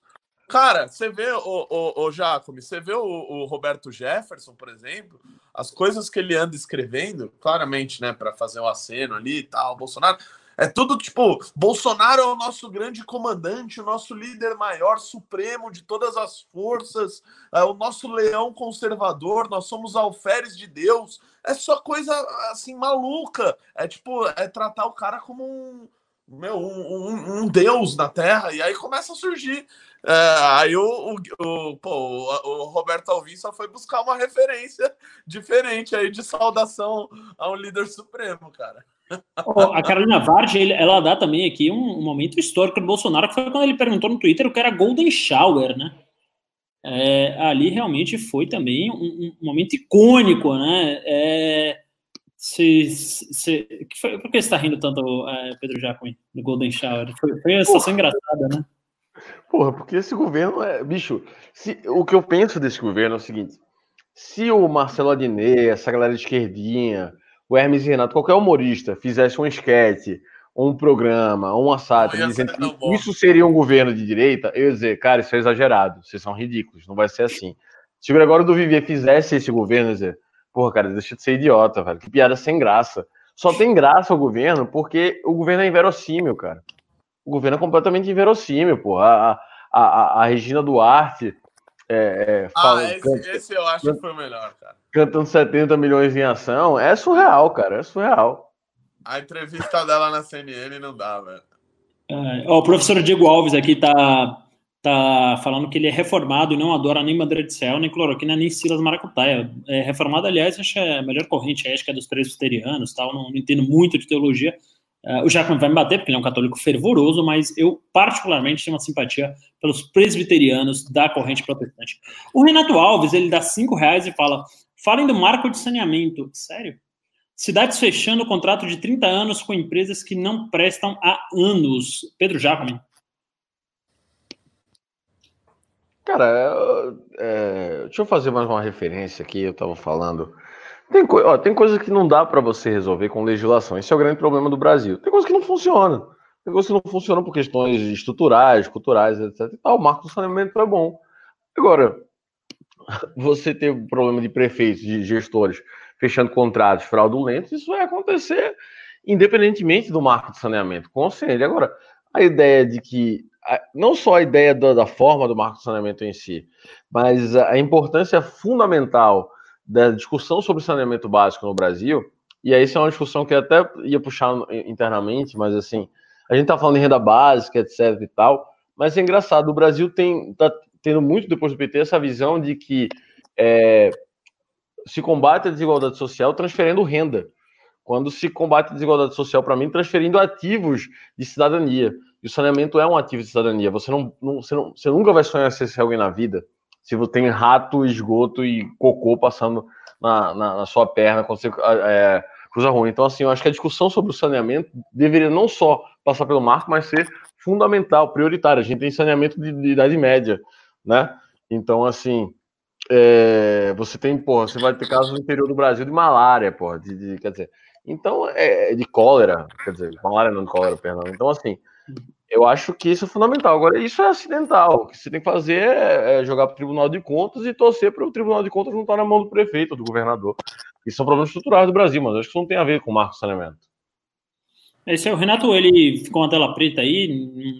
Cara, você vê o, o, o Jacome, você vê o, o, Roberto Jefferson, por exemplo, as coisas que ele anda escrevendo, claramente, né, para fazer o um aceno ali e tal, o Bolsonaro. É tudo tipo, Bolsonaro é o nosso grande comandante, o nosso líder maior, supremo de todas as forças, é o nosso leão conservador, nós somos alferes de Deus. É só coisa assim maluca. É tipo, é tratar o cara como um, meu, um, um, deus na Terra, e aí começa a surgir. É, aí o, o, o, pô, o, Roberto Alvim só foi buscar uma referência diferente aí de saudação a um líder supremo, cara. a Carolina Varge, ela dá também aqui um, um, momento histórico do Bolsonaro, que foi quando ele perguntou no Twitter o que era Golden Shower, né? É, ali realmente foi também um, um momento icônico, né? É, se, se, que foi, por que você está rindo tanto, é, Pedro Jacquin, do Golden Shower? Foi, foi uma situação engraçada, né? Porra, porque esse governo é. Bicho, se, o que eu penso desse governo é o seguinte: se o Marcelo Adnet, essa galera de esquerdinha, o Hermes Renato, qualquer humorista fizesse um esquete, um programa, uma sátira, dizendo que isso seria um governo de direita, eu ia dizer, cara, isso é exagerado, vocês são ridículos, não vai ser assim. Se o Gregório do Vivier fizesse esse governo, eu ia dizer, Porra, cara, deixa de ser idiota, velho. Que piada sem graça. Só tem graça o governo porque o governo é inverossímil, cara. O governo é completamente inverossímil, pô. A, a, a, a Regina Duarte. É, é, ah, fala, esse, canta, esse, eu acho que foi o melhor, cara. Cantando 70 milhões em ação. É surreal, cara. É surreal. A entrevista dela na CNN não dá, velho. É, ó, o professor Diego Alves aqui tá tá falando que ele é reformado e não adora nem bandeira de céu, nem cloroquina, nem Silas Maracutaia. É reformado, aliás, acho que é a melhor corrente, acho que é dos presbiterianos, tal, não, não entendo muito de teologia. Uh, o Jackman vai me bater, porque ele é um católico fervoroso, mas eu, particularmente, tenho uma simpatia pelos presbiterianos da corrente protestante. O Renato Alves, ele dá cinco reais e fala, falem do marco de saneamento. Sério? Cidades fechando contrato de 30 anos com empresas que não prestam há anos. Pedro Jackman. Cara, é, deixa eu fazer mais uma referência aqui. Eu estava falando. Tem, ó, tem coisa que não dá para você resolver com legislação. Esse é o grande problema do Brasil. Tem coisa que não funciona. Tem coisa que não funciona por questões estruturais, culturais, etc. O marco do saneamento é bom. Agora, você ter um problema de prefeitos, de gestores fechando contratos fraudulentos, isso vai acontecer independentemente do marco de saneamento. Conselho. Agora, a ideia de que não só a ideia da, da, forma do marco de saneamento em si, mas a, importância fundamental da discussão sobre saneamento básico no Brasil, e aí isso é uma discussão que eu até ia puxar internamente, mas assim, a gente tá falando de renda básica, etc e tal, mas é engraçado, o Brasil tem, tá tendo muito depois do PT essa visão de que é, se combate a desigualdade social transferindo renda, quando se combate a desigualdade social, para mim, transferindo ativos de cidadania. E o saneamento é um ativo de cidadania. Você, não, não, você, não, você nunca vai sonhar ser alguém na vida se você tem rato, esgoto e cocô passando na, na, na sua perna quando você é, cruza a rua. Então, assim, eu acho que a discussão sobre o saneamento deveria não só passar pelo marco, mas ser fundamental, prioritária. A gente tem saneamento de, de idade média, né? Então, assim, é, você tem, porra, você vai ter casos no interior do Brasil de malária, porra, de, de, quer dizer, então, é, de cólera, quer dizer, malária não de cólera, perdão. Então, assim, eu acho que isso é fundamental. Agora, isso é acidental. O que você tem que fazer é, é jogar para o Tribunal de Contas e torcer para o Tribunal de Contas não estar na mão do prefeito, do governador. Isso são problemas estruturais do Brasil, mas acho que isso não tem a ver com o marco saneamento. Esse é o Renato, ele ficou uma tela preta aí,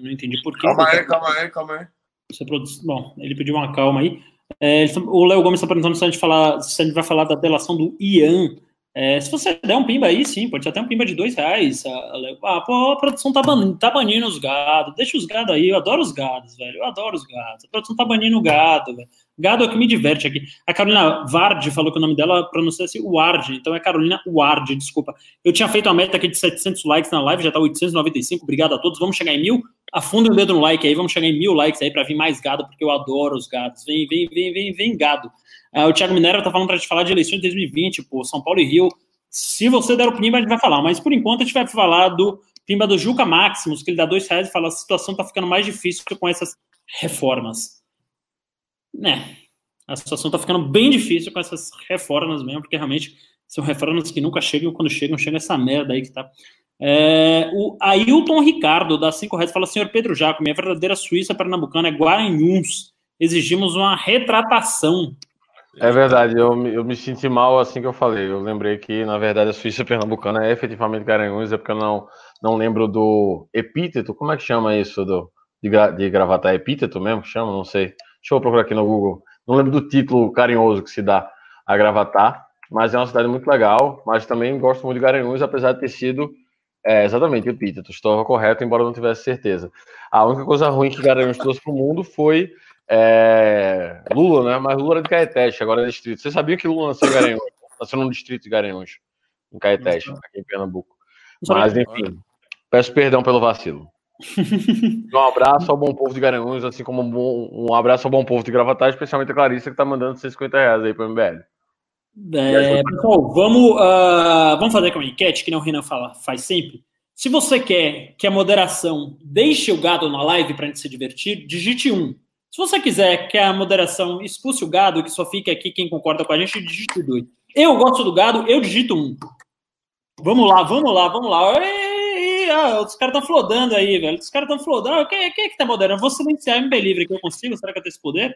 não entendi por quê. Calma aí, calma aí, calma aí. Você produz... Bom, ele pediu uma calma aí. É, o Léo Gomes está perguntando se a, gente falar, se a gente vai falar da delação do Ian é, se você der um pimba aí, sim, pode ser até um pimba de dois reais. Ah, a produção tá banindo, tá banindo os gados. Deixa os gados aí, eu adoro os gados, velho. Eu adoro os gados. A produção tá banindo o gado, velho. Gado é o que me diverte aqui. A Carolina Ward falou que o nome dela pronuncia-se Ward, então é Carolina Ward, desculpa. Eu tinha feito a meta aqui de 700 likes na live, já tá 895. Obrigado a todos. Vamos chegar em mil. Afundem o dedo no like aí, vamos chegar em mil likes aí para vir mais gado, porque eu adoro os gados. Vem, vem, vem, vem, vem gado. Uh, o Thiago Minerva tá falando para gente falar de eleições de 2020, pô, São Paulo e Rio. Se você der o Pimba, a gente vai falar, mas por enquanto a gente vai falar do Pimba do Juca Maximus, que ele dá dois reais e fala: a situação tá ficando mais difícil com essas reformas. Né? A situação tá ficando bem difícil com essas reformas mesmo, porque realmente são reformas que nunca chegam, quando chegam, chega essa merda aí que tá. É, o Ailton Ricardo, dá cinco reais, fala: Senhor Pedro Jaco, minha verdadeira Suíça pernambucana é Guaranhuns. Exigimos uma retratação. É verdade, eu, eu me senti mal assim que eu falei. Eu lembrei que, na verdade, a Suíça pernambucana é efetivamente Garanhuns, é porque eu não, não lembro do epíteto. Como é que chama isso do, de, de gravatar? É epíteto mesmo chama? Não sei. Deixa eu procurar aqui no Google. Não lembro do título carinhoso que se dá a gravatar, mas é uma cidade muito legal. Mas também gosto muito de Garanhuns, apesar de ter sido é, exatamente epíteto. Estava correto, embora eu não tivesse certeza. A única coisa ruim que Garanhuns trouxe para o mundo foi é, Lula, né? Mas Lula era de Caeteste, agora é distrito. Você sabia que Lula nasceu em Garanhuns? Nasceu num distrito de Garanhuns, em Caeteste, aqui em Pernambuco. Mas, enfim, peço perdão pelo vacilo. um abraço ao bom povo de Garanhuns, assim como um, bom, um abraço ao bom povo de Gravatar, especialmente a Clarissa, que tá mandando 150 reais aí pro MBL. É, pessoal, vamos, uh, vamos fazer uma enquete que não o Renan fala, faz sempre. Se você quer que a moderação deixe o gado na live para a gente se divertir, digite um. Se você quiser que a moderação expulse o gado, que só fique aqui quem concorda com a gente, digite dois. Eu gosto do gado, eu digito um. Vamos lá, vamos lá, vamos lá. Ah, os caras estão flodando aí, velho. Os caras estão flodando. Quem, quem é que tá moderando? Vou silenciar MB Livre que eu consigo? Será que eu tenho esse poder?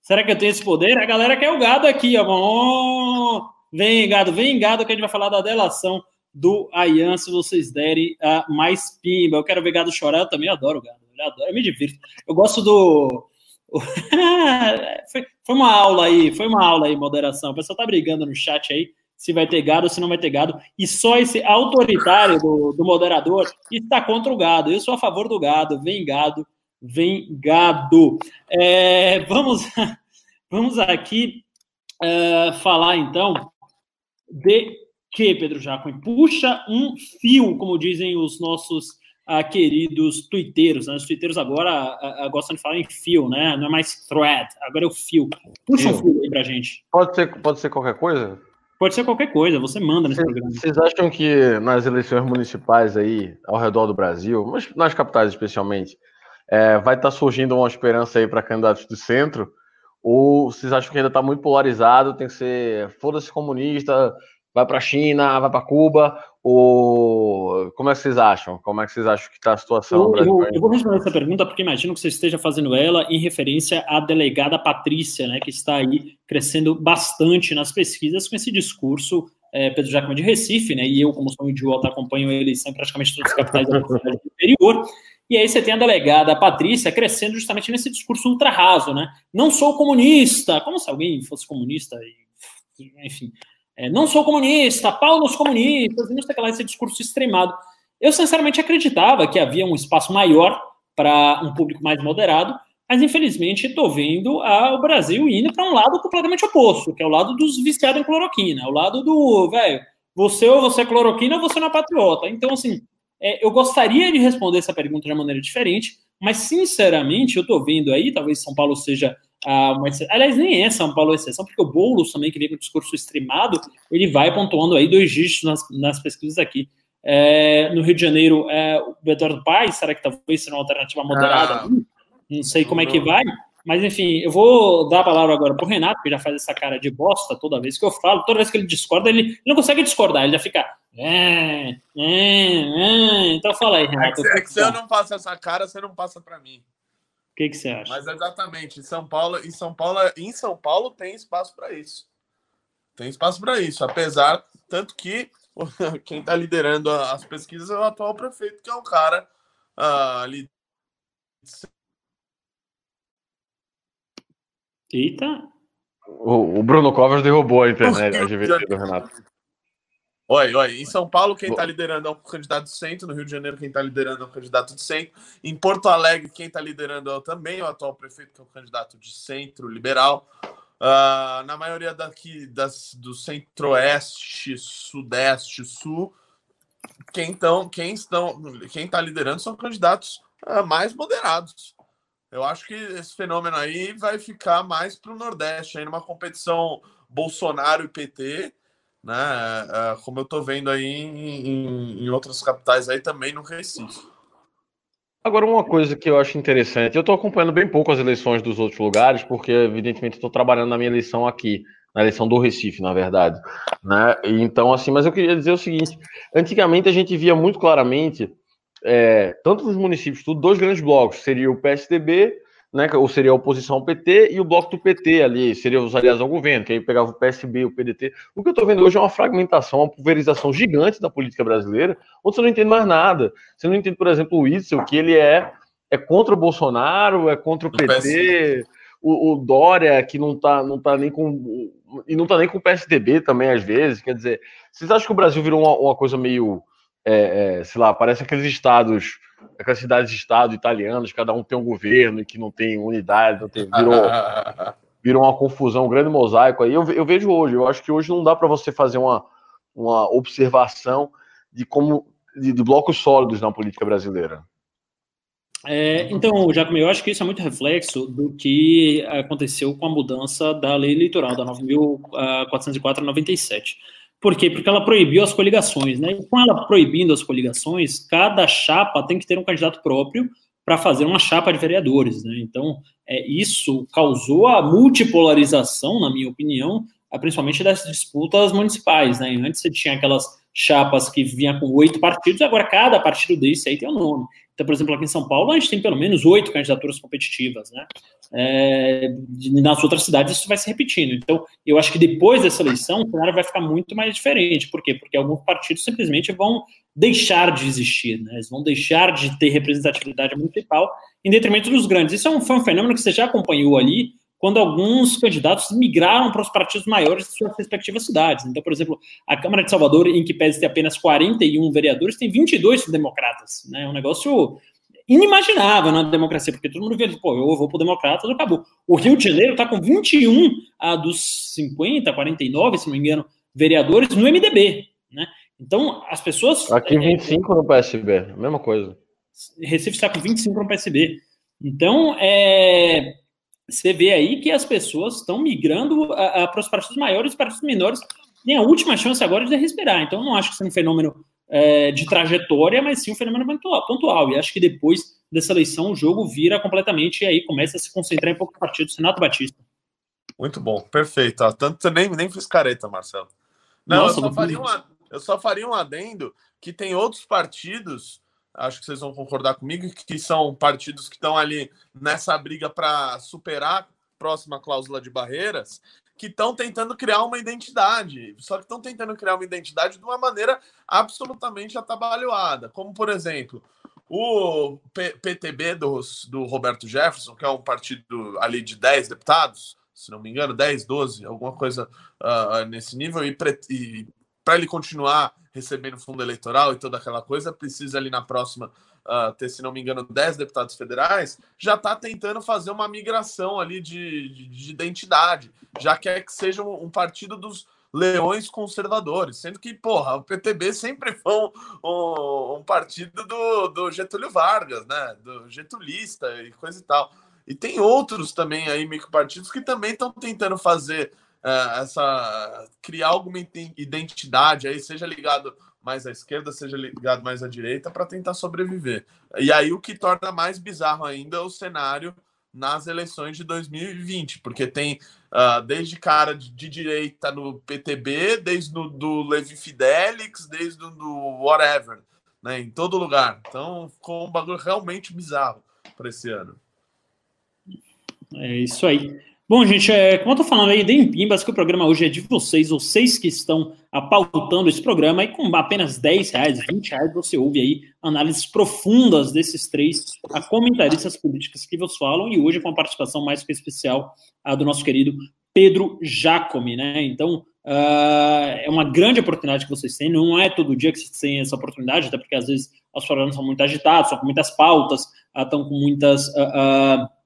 Será que eu tenho esse poder? A galera quer o gado aqui, ó. Oh, vem, gado, vem, gado, que a gente vai falar da delação do Ayan, se vocês derem uh, mais pimba. Eu quero ver gado chorar, eu também adoro gado. Eu, adoro, eu me divirto. Eu gosto do. foi, foi uma aula aí, foi uma aula aí, moderação. O pessoal tá brigando no chat aí se vai ter gado ou se não vai ter gado. E só esse autoritário do, do moderador está contra o gado. Eu sou a favor do gado. Vem gado Vengado. É, vamos, vamos aqui é, falar então de que, Pedro Jacome? Puxa um fio, como dizem os nossos ah, queridos twitteiros. Né? Os twitteiros agora gostam de falar em fio, né? Não é mais thread, agora é o fio. Puxa fio. um fio aí pra gente. Pode ser, pode ser qualquer coisa? Pode ser qualquer coisa, você manda nesse Cês, programa. Vocês acham que nas eleições municipais aí, ao redor do Brasil, mas nas capitais especialmente, é, vai estar tá surgindo uma esperança aí para candidatos do centro? Ou vocês acham que ainda está muito polarizado? Tem que ser foda-se comunista, vai para a China, vai para Cuba? Ou como é que vocês acham? Como é que vocês acham que está a situação? Eu, eu, eu, vou responder essa pergunta porque imagino que você esteja fazendo ela em referência à delegada Patrícia, né, que está aí crescendo bastante nas pesquisas com esse discurso. É, Pedro Jacome de Recife, né? E eu, como sou um idiota, acompanho ele em praticamente todas as capitais do interior. E aí você tem a delegada a Patrícia crescendo justamente nesse discurso ultra raso, né? Não sou comunista, como se alguém fosse comunista, enfim. É, não sou comunista, pau nos comunistas, não sei lá, esse discurso extremado. Eu, sinceramente, acreditava que havia um espaço maior para um público mais moderado, mas, infelizmente, estou vendo a, o Brasil indo para um lado completamente oposto, que é o lado dos viciados em cloroquina, o lado do, velho, você ou você é cloroquina ou você não é patriota. Então, assim, é, eu gostaria de responder essa pergunta de uma maneira diferente, mas sinceramente eu estou vendo aí, talvez São Paulo seja ah, uma exceção. Aliás, nem é São Paulo exceção, porque o Boulos também, que vem com o discurso extremado, ele vai pontuando aí dois dígitos nas, nas pesquisas aqui. É, no Rio de Janeiro, é, o Eduardo Paes, será que talvez seja uma alternativa moderada? Ah, não sei como é que vai, mas enfim, eu vou dar a palavra agora para o Renato, que já faz essa cara de bosta toda vez que eu falo, toda vez que ele discorda, ele, ele não consegue discordar, ele já fica. É, é, é. Então fala aí, Renato. É que, é que se eu não faço essa cara, você não passa para mim. O que, que você acha? Mas exatamente, em São Paulo, em São Paulo, em São Paulo tem espaço para isso. Tem espaço para isso, apesar tanto que quem está liderando as pesquisas é o atual prefeito, que é um cara uh, ali Eita! O, o Bruno Covas derrubou a internet, a GVT do Renato. Oi, oi. Em São Paulo, quem está liderando é o candidato de centro. No Rio de Janeiro, quem está liderando é o candidato de centro. Em Porto Alegre, quem está liderando é também o atual prefeito, que é o candidato de centro liberal. Uh, na maioria daqui das, do centro-oeste, sudeste, sul, quem, tão, quem, estão, quem está liderando são candidatos uh, mais moderados. Eu acho que esse fenômeno aí vai ficar mais para o Nordeste, aí numa competição Bolsonaro e PT, né? É, como eu estou vendo aí em, em, outras capitais aí também no Recife. Agora, uma coisa que eu acho interessante, eu estou acompanhando bem pouco as eleições dos outros lugares, porque, evidentemente, estou trabalhando na minha eleição aqui, na eleição do Recife, na verdade. Né? Então, assim, mas eu queria dizer o seguinte: antigamente a gente via muito claramente é, tanto nos municípios, tudo, dois grandes blocos, seria o PSDB, né, ou seria a oposição ao PT, e o bloco do PT ali, seria os aliados ao governo, que aí pegava o PSB, o PDT. O que eu estou vendo hoje é uma fragmentação, uma pulverização gigante da política brasileira, onde você não entende mais nada. Você não entende, por exemplo, o Itzel, que ele é, é contra o Bolsonaro, é contra o PT, o, o, Dória, que não está não tá nem com. E não está nem com o PSDB também, às vezes. Quer dizer, vocês acham que o Brasil virou uma, uma coisa meio é, é, sei lá, parece aqueles estados, aquelas cidades-estado italianas, cada um tem um governo e que não tem unidade, não tem, virou, virou uma confusão, um grande mosaico aí. Eu, eu vejo hoje, eu acho que hoje não dá para você fazer uma, uma observação de como de, de, blocos sólidos na política brasileira. É, então, Jacob, eu acho que isso é muito reflexo do que aconteceu com a mudança da lei eleitoral, da 9.404 a 97. Por quê? Porque ela proibiu as coligações, né? E com ela proibindo as coligações, cada chapa tem que ter um candidato próprio para fazer uma chapa de vereadores, né? Então, é, isso causou a multipolarização, na minha opinião, principalmente das disputas municipais, né? Antes você tinha aquelas chapas que vinham com oito partidos, agora cada partido desse aí tem um nome. Então, por exemplo, aqui em São Paulo, a gente tem pelo menos oito candidaturas competitivas, né? É, nas outras cidades isso vai se repetindo. Então, eu acho que depois dessa eleição, o cenário vai ficar muito mais diferente. Por quê? Porque alguns partidos simplesmente vão deixar de existir, né? Eles vão deixar de ter representatividade municipal em detrimento dos grandes. Isso é um, foi um fenômeno que você já acompanhou ali quando alguns candidatos migraram para os partidos maiores de suas respectivas cidades. Então, por exemplo, a Câmara de Salvador, em que pese ter apenas 41 vereadores, tem 22 democratas. Né? É um negócio inimaginável na democracia, porque todo mundo vê, pô, eu vou para o Democratas, acabou. O Rio de Janeiro está com 21 ah, dos 50, 49, se não me engano, vereadores no MDB. Né? Então, as pessoas. Aqui 25 é, no PSB, mesma coisa. Recife está com 25 no PSB. Então, é, você vê aí que as pessoas estão migrando para os partidos maiores, os partidos menores têm a última chance agora de respirar. Então, não acho que é um fenômeno é, de trajetória, mas sim um fenômeno pontual, pontual. E acho que depois dessa eleição o jogo vira completamente e aí começa a se concentrar em pouco partido. Senato Batista. Muito bom, perfeito. Ah, tanto nem, nem fiz careta, Marcelo. Não, Nossa, eu, só faria um, eu só faria um adendo que tem outros partidos acho que vocês vão concordar comigo, que são partidos que estão ali nessa briga para superar a próxima cláusula de barreiras, que estão tentando criar uma identidade, só que estão tentando criar uma identidade de uma maneira absolutamente atabalhoada, como por exemplo, o P PTB do, do Roberto Jefferson, que é um partido ali de 10 deputados, se não me engano, 10, 12, alguma coisa uh, nesse nível, e, para ele continuar recebendo fundo eleitoral e toda aquela coisa, precisa ali na próxima uh, ter, se não me engano, 10 deputados federais, já está tentando fazer uma migração ali de, de, de, identidade, já quer que seja um, um, partido dos leões conservadores, sendo que, porra, o PTB sempre foi um, um, partido do, do Getúlio Vargas, né, do getulista e coisa e tal. E tem outros também aí, micropartidos, que também estão tentando fazer é, essa criar alguma identidade aí, seja ligado mais à esquerda, seja ligado mais à direita, para tentar sobreviver. E aí o que torna mais bizarro ainda é o cenário nas eleições de 2020, porque tem uh, desde cara de, de, direita no PTB, desde do, do Levi Fidelix, desde do, do whatever, né, em todo lugar. Então ficou um bagulho realmente bizarro para esse ano. É isso aí. Bom, gente, é, como eu tô falando aí, deem pimbas, que o programa hoje é de vocês, vocês que estão apautando esse programa, e com apenas 10 reais, 20 reais, você ouve aí análises profundas desses três comentaristas políticos que vos falam, e hoje com a participação mais que especial a do nosso querido Pedro Jacome, né? Então, uh, é uma grande oportunidade que vocês têm, não é todo dia que vocês têm essa oportunidade, até porque às vezes os programas são muito agitados, são com muitas pautas, uh, estão com muitas... Uh,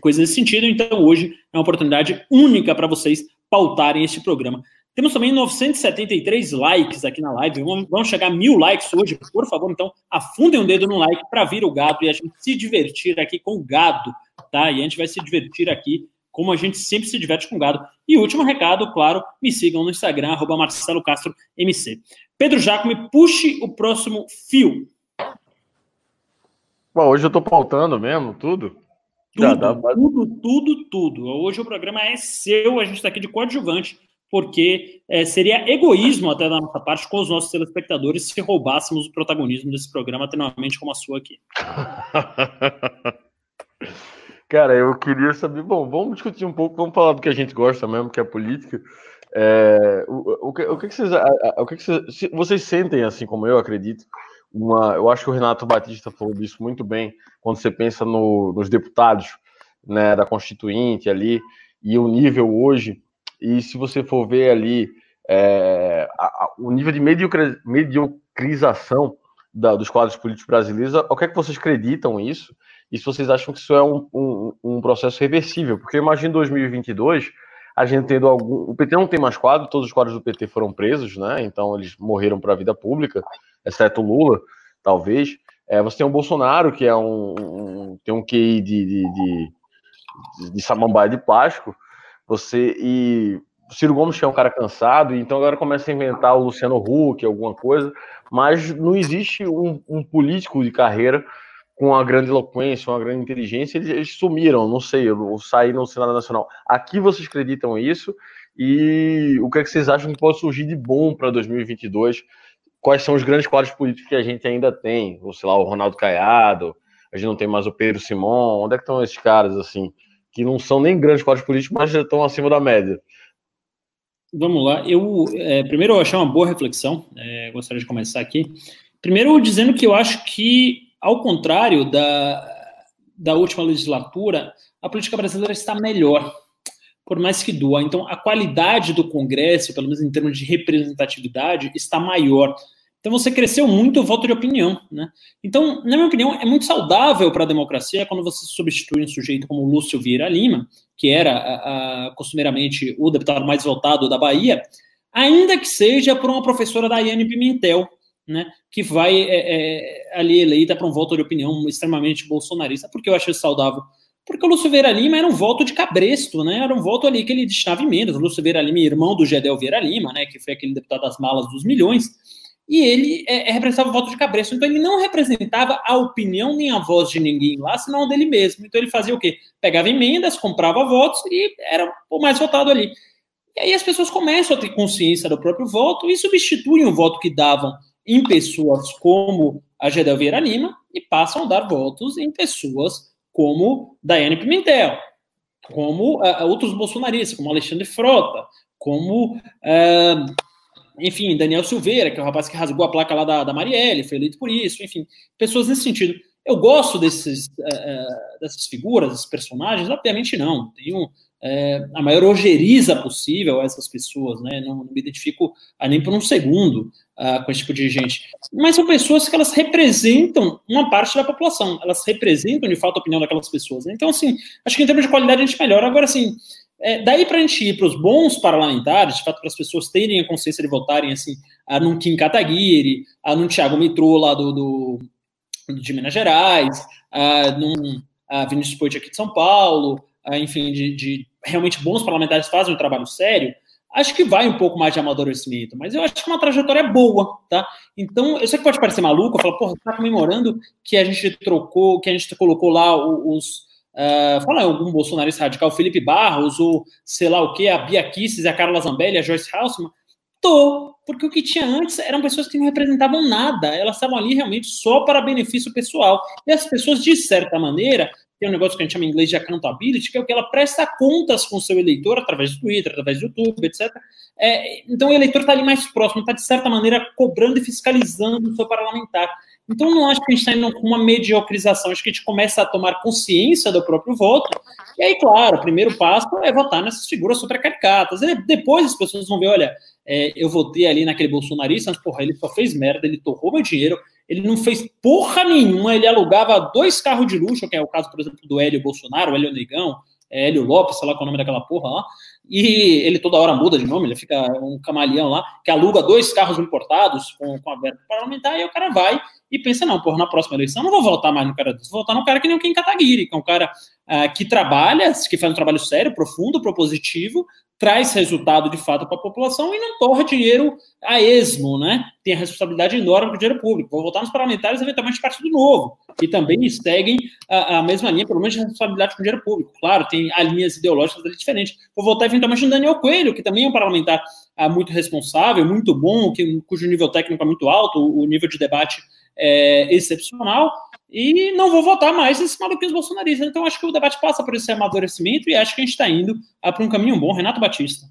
coisas nesse sentido. Então, hoje é uma oportunidade única para vocês pautarem este programa. Temos também 973 likes aqui na live. Vamos chegar a mil likes hoje, por favor. Então, afundem o um dedo no like para vir o gado e a gente se divertir aqui com o gado, tá? E a gente vai se divertir aqui como a gente sempre se diverte com gado. E último recado, claro, me sigam no Instagram, arroba Marcelo Castro MC. Pedro Jacome, puxe o próximo fio. Bom, hoje eu tô pautando mesmo, tudo. Tudo, dá, dá... tudo, tudo, tudo. Hoje o programa é seu, a gente está aqui de coadjuvante, porque é, seria egoísmo até da nossa parte com os nossos telespectadores se roubássemos o protagonismo desse programa, tenamente como a sua aqui. Cara, eu queria saber. Bom, vamos discutir um pouco, vamos falar do que a gente gosta mesmo, que é a política. É, o, o, que, o que, vocês, o que vocês, vocês sentem, assim como eu acredito, uma. Eu acho que o Renato Batista falou disso muito bem quando você pensa no, nos deputados né, da Constituinte ali e o nível hoje. E se você for ver ali é, a, a, o nível de mediocrização da, dos quadros políticos brasileiros, o que é que vocês acreditam isso? E se vocês acham que isso é um, um, um processo reversível? Porque eu imagino 2022 a gente tendo algum. O PT não tem mais quadro, todos os quadros do PT foram presos, né? Então eles morreram para a vida pública exceto Lula, talvez. É, você tem o Bolsonaro, que é um, um tem um QI de, de, de, de samambaia de plástico, você e o Ciro Gomes que é um cara cansado, então agora começa a inventar o Luciano Huck, alguma coisa, mas não existe um, um político de carreira com uma grande eloquência, uma grande inteligência, eles, eles sumiram, não sei, ou saíram no Senado Nacional. Aqui vocês acreditam isso? E o que, é que vocês acham que pode surgir de bom para 2022? Quais são os grandes quadros políticos que a gente ainda tem? Ou sei lá, o Ronaldo Caiado, a gente não tem mais o Pedro Simon, onde é que estão esses caras, assim, que não são nem grandes quadros políticos, mas já estão acima da média? Vamos lá. Eu é, primeiro eu achei uma boa reflexão. É, gostaria de começar aqui. Primeiro dizendo que eu acho que ao contrário da, da última legislatura, a política brasileira está melhor, por mais que doa. Então, a qualidade do Congresso, pelo menos em termos de representatividade, está maior. Então, você cresceu muito o voto de opinião. Né? Então, na minha opinião, é muito saudável para a democracia quando você substitui um sujeito como Lúcio Vieira Lima, que era a, a, costumeiramente o deputado mais votado da Bahia, ainda que seja por uma professora Daiane Pimentel, né, que vai é, é, ali eleita para um voto de opinião extremamente bolsonarista. Por que eu acho isso saudável? Porque o Lúcio Vieira Lima era um voto de cabresto, né? Era um voto ali que ele destinava emendas. O Lúcio Vieira Lima, irmão do Gedel Vieira Lima, né? Que foi aquele deputado das malas dos milhões. E ele é, é, representava o voto de cabresto. Então ele não representava a opinião nem a voz de ninguém lá, senão dele mesmo. Então ele fazia o quê? Pegava emendas, comprava votos e era o mais votado ali. E aí as pessoas começam a ter consciência do próprio voto e substituem o voto que davam em pessoas como a Gedel Vieira Lima e passam a dar votos em pessoas como Daiane Pimentel, como uh, outros bolsonaristas, como Alexandre Frota, como, uh, enfim, Daniel Silveira, que é o rapaz que rasgou a placa lá da, da Marielle, foi eleito por isso, enfim, pessoas nesse sentido. Eu gosto desses, uh, dessas figuras, desses personagens? Obviamente não. Tenho a maior ojeriza possível a essas pessoas, né? Não, não me identifico nem por um segundo uh, com esse tipo de gente. Mas são pessoas que elas representam uma parte da população, elas representam de fato a opinião daquelas pessoas. Né? Então, assim, acho que em termos de qualidade a gente melhora. Agora, assim, é, daí para a gente ir para os bons parlamentares, de fato, para as pessoas terem a consciência de votarem, assim, a num Kim Kataguiri, a num Thiago Mitrô lá do, do, de Minas Gerais, a num a Vinícius Poit aqui de São Paulo, a, enfim, de, de realmente bons parlamentares fazem um trabalho sério, acho que vai um pouco mais de amadurecimento, mas eu acho que uma trajetória boa, tá? Então, eu sei que pode parecer maluco, eu falo, porra, tá comemorando que a gente trocou, que a gente colocou lá os. Uh, fala algum bolsonarista radical, Felipe Barros, ou sei lá o que, a Bia Kisses, a Carla Zambelli, a Joyce Haussmann. Tô, porque o que tinha antes eram pessoas que não representavam nada, elas estavam ali realmente só para benefício pessoal. E as pessoas, de certa maneira, tem um negócio que a gente chama em inglês de accountability, que é o que ela presta contas com o seu eleitor através do Twitter, através do YouTube, etc. É, então o eleitor está ali mais próximo, está de certa maneira cobrando e fiscalizando o seu parlamentar. Então não acho que a gente está indo com uma mediocrização, acho que a gente começa a tomar consciência do próprio voto. E aí, claro, o primeiro passo é votar nessas figuras super caricatas. E depois as pessoas vão ver, olha, é, eu votei ali naquele bolsonarista, mas porra, ele só fez merda, ele torrou meu dinheiro, ele não fez porra nenhuma, ele alugava dois carros de luxo, que é o caso, por exemplo, do Hélio Bolsonaro, o Hélio Negão, é Hélio Lopes, sei lá qual é o nome daquela porra lá, e ele toda hora muda de nome, ele fica um camaleão lá, que aluga dois carros importados com, com a verba parlamentar, e o cara vai e pensa, não, porra, na próxima eleição não vou votar mais no cara desse, vou votar no cara que nem o Kim Kataguiri, que é um cara uh, que trabalha, que faz um trabalho sério, profundo, propositivo, traz resultado de fato para a população e não torra dinheiro a esmo, né? Tem a responsabilidade enorme com o dinheiro público. Vou votar nos parlamentares, eventualmente Partido Novo, que também seguem a, a, mesma linha, pelo menos de responsabilidade com o dinheiro público. Claro, tem linhas ideológicas diferentes. Vou votar eventualmente no Daniel Coelho, que também é um parlamentar ah, muito responsável, muito bom, que, cujo nível técnico é muito alto, o, o nível de debate é excepcional e não vou votar mais nesses maluquinhos bolsonaristas. Então, acho que o debate passa por esse amadurecimento e acho que a gente está indo para um caminho bom. Renato Batista.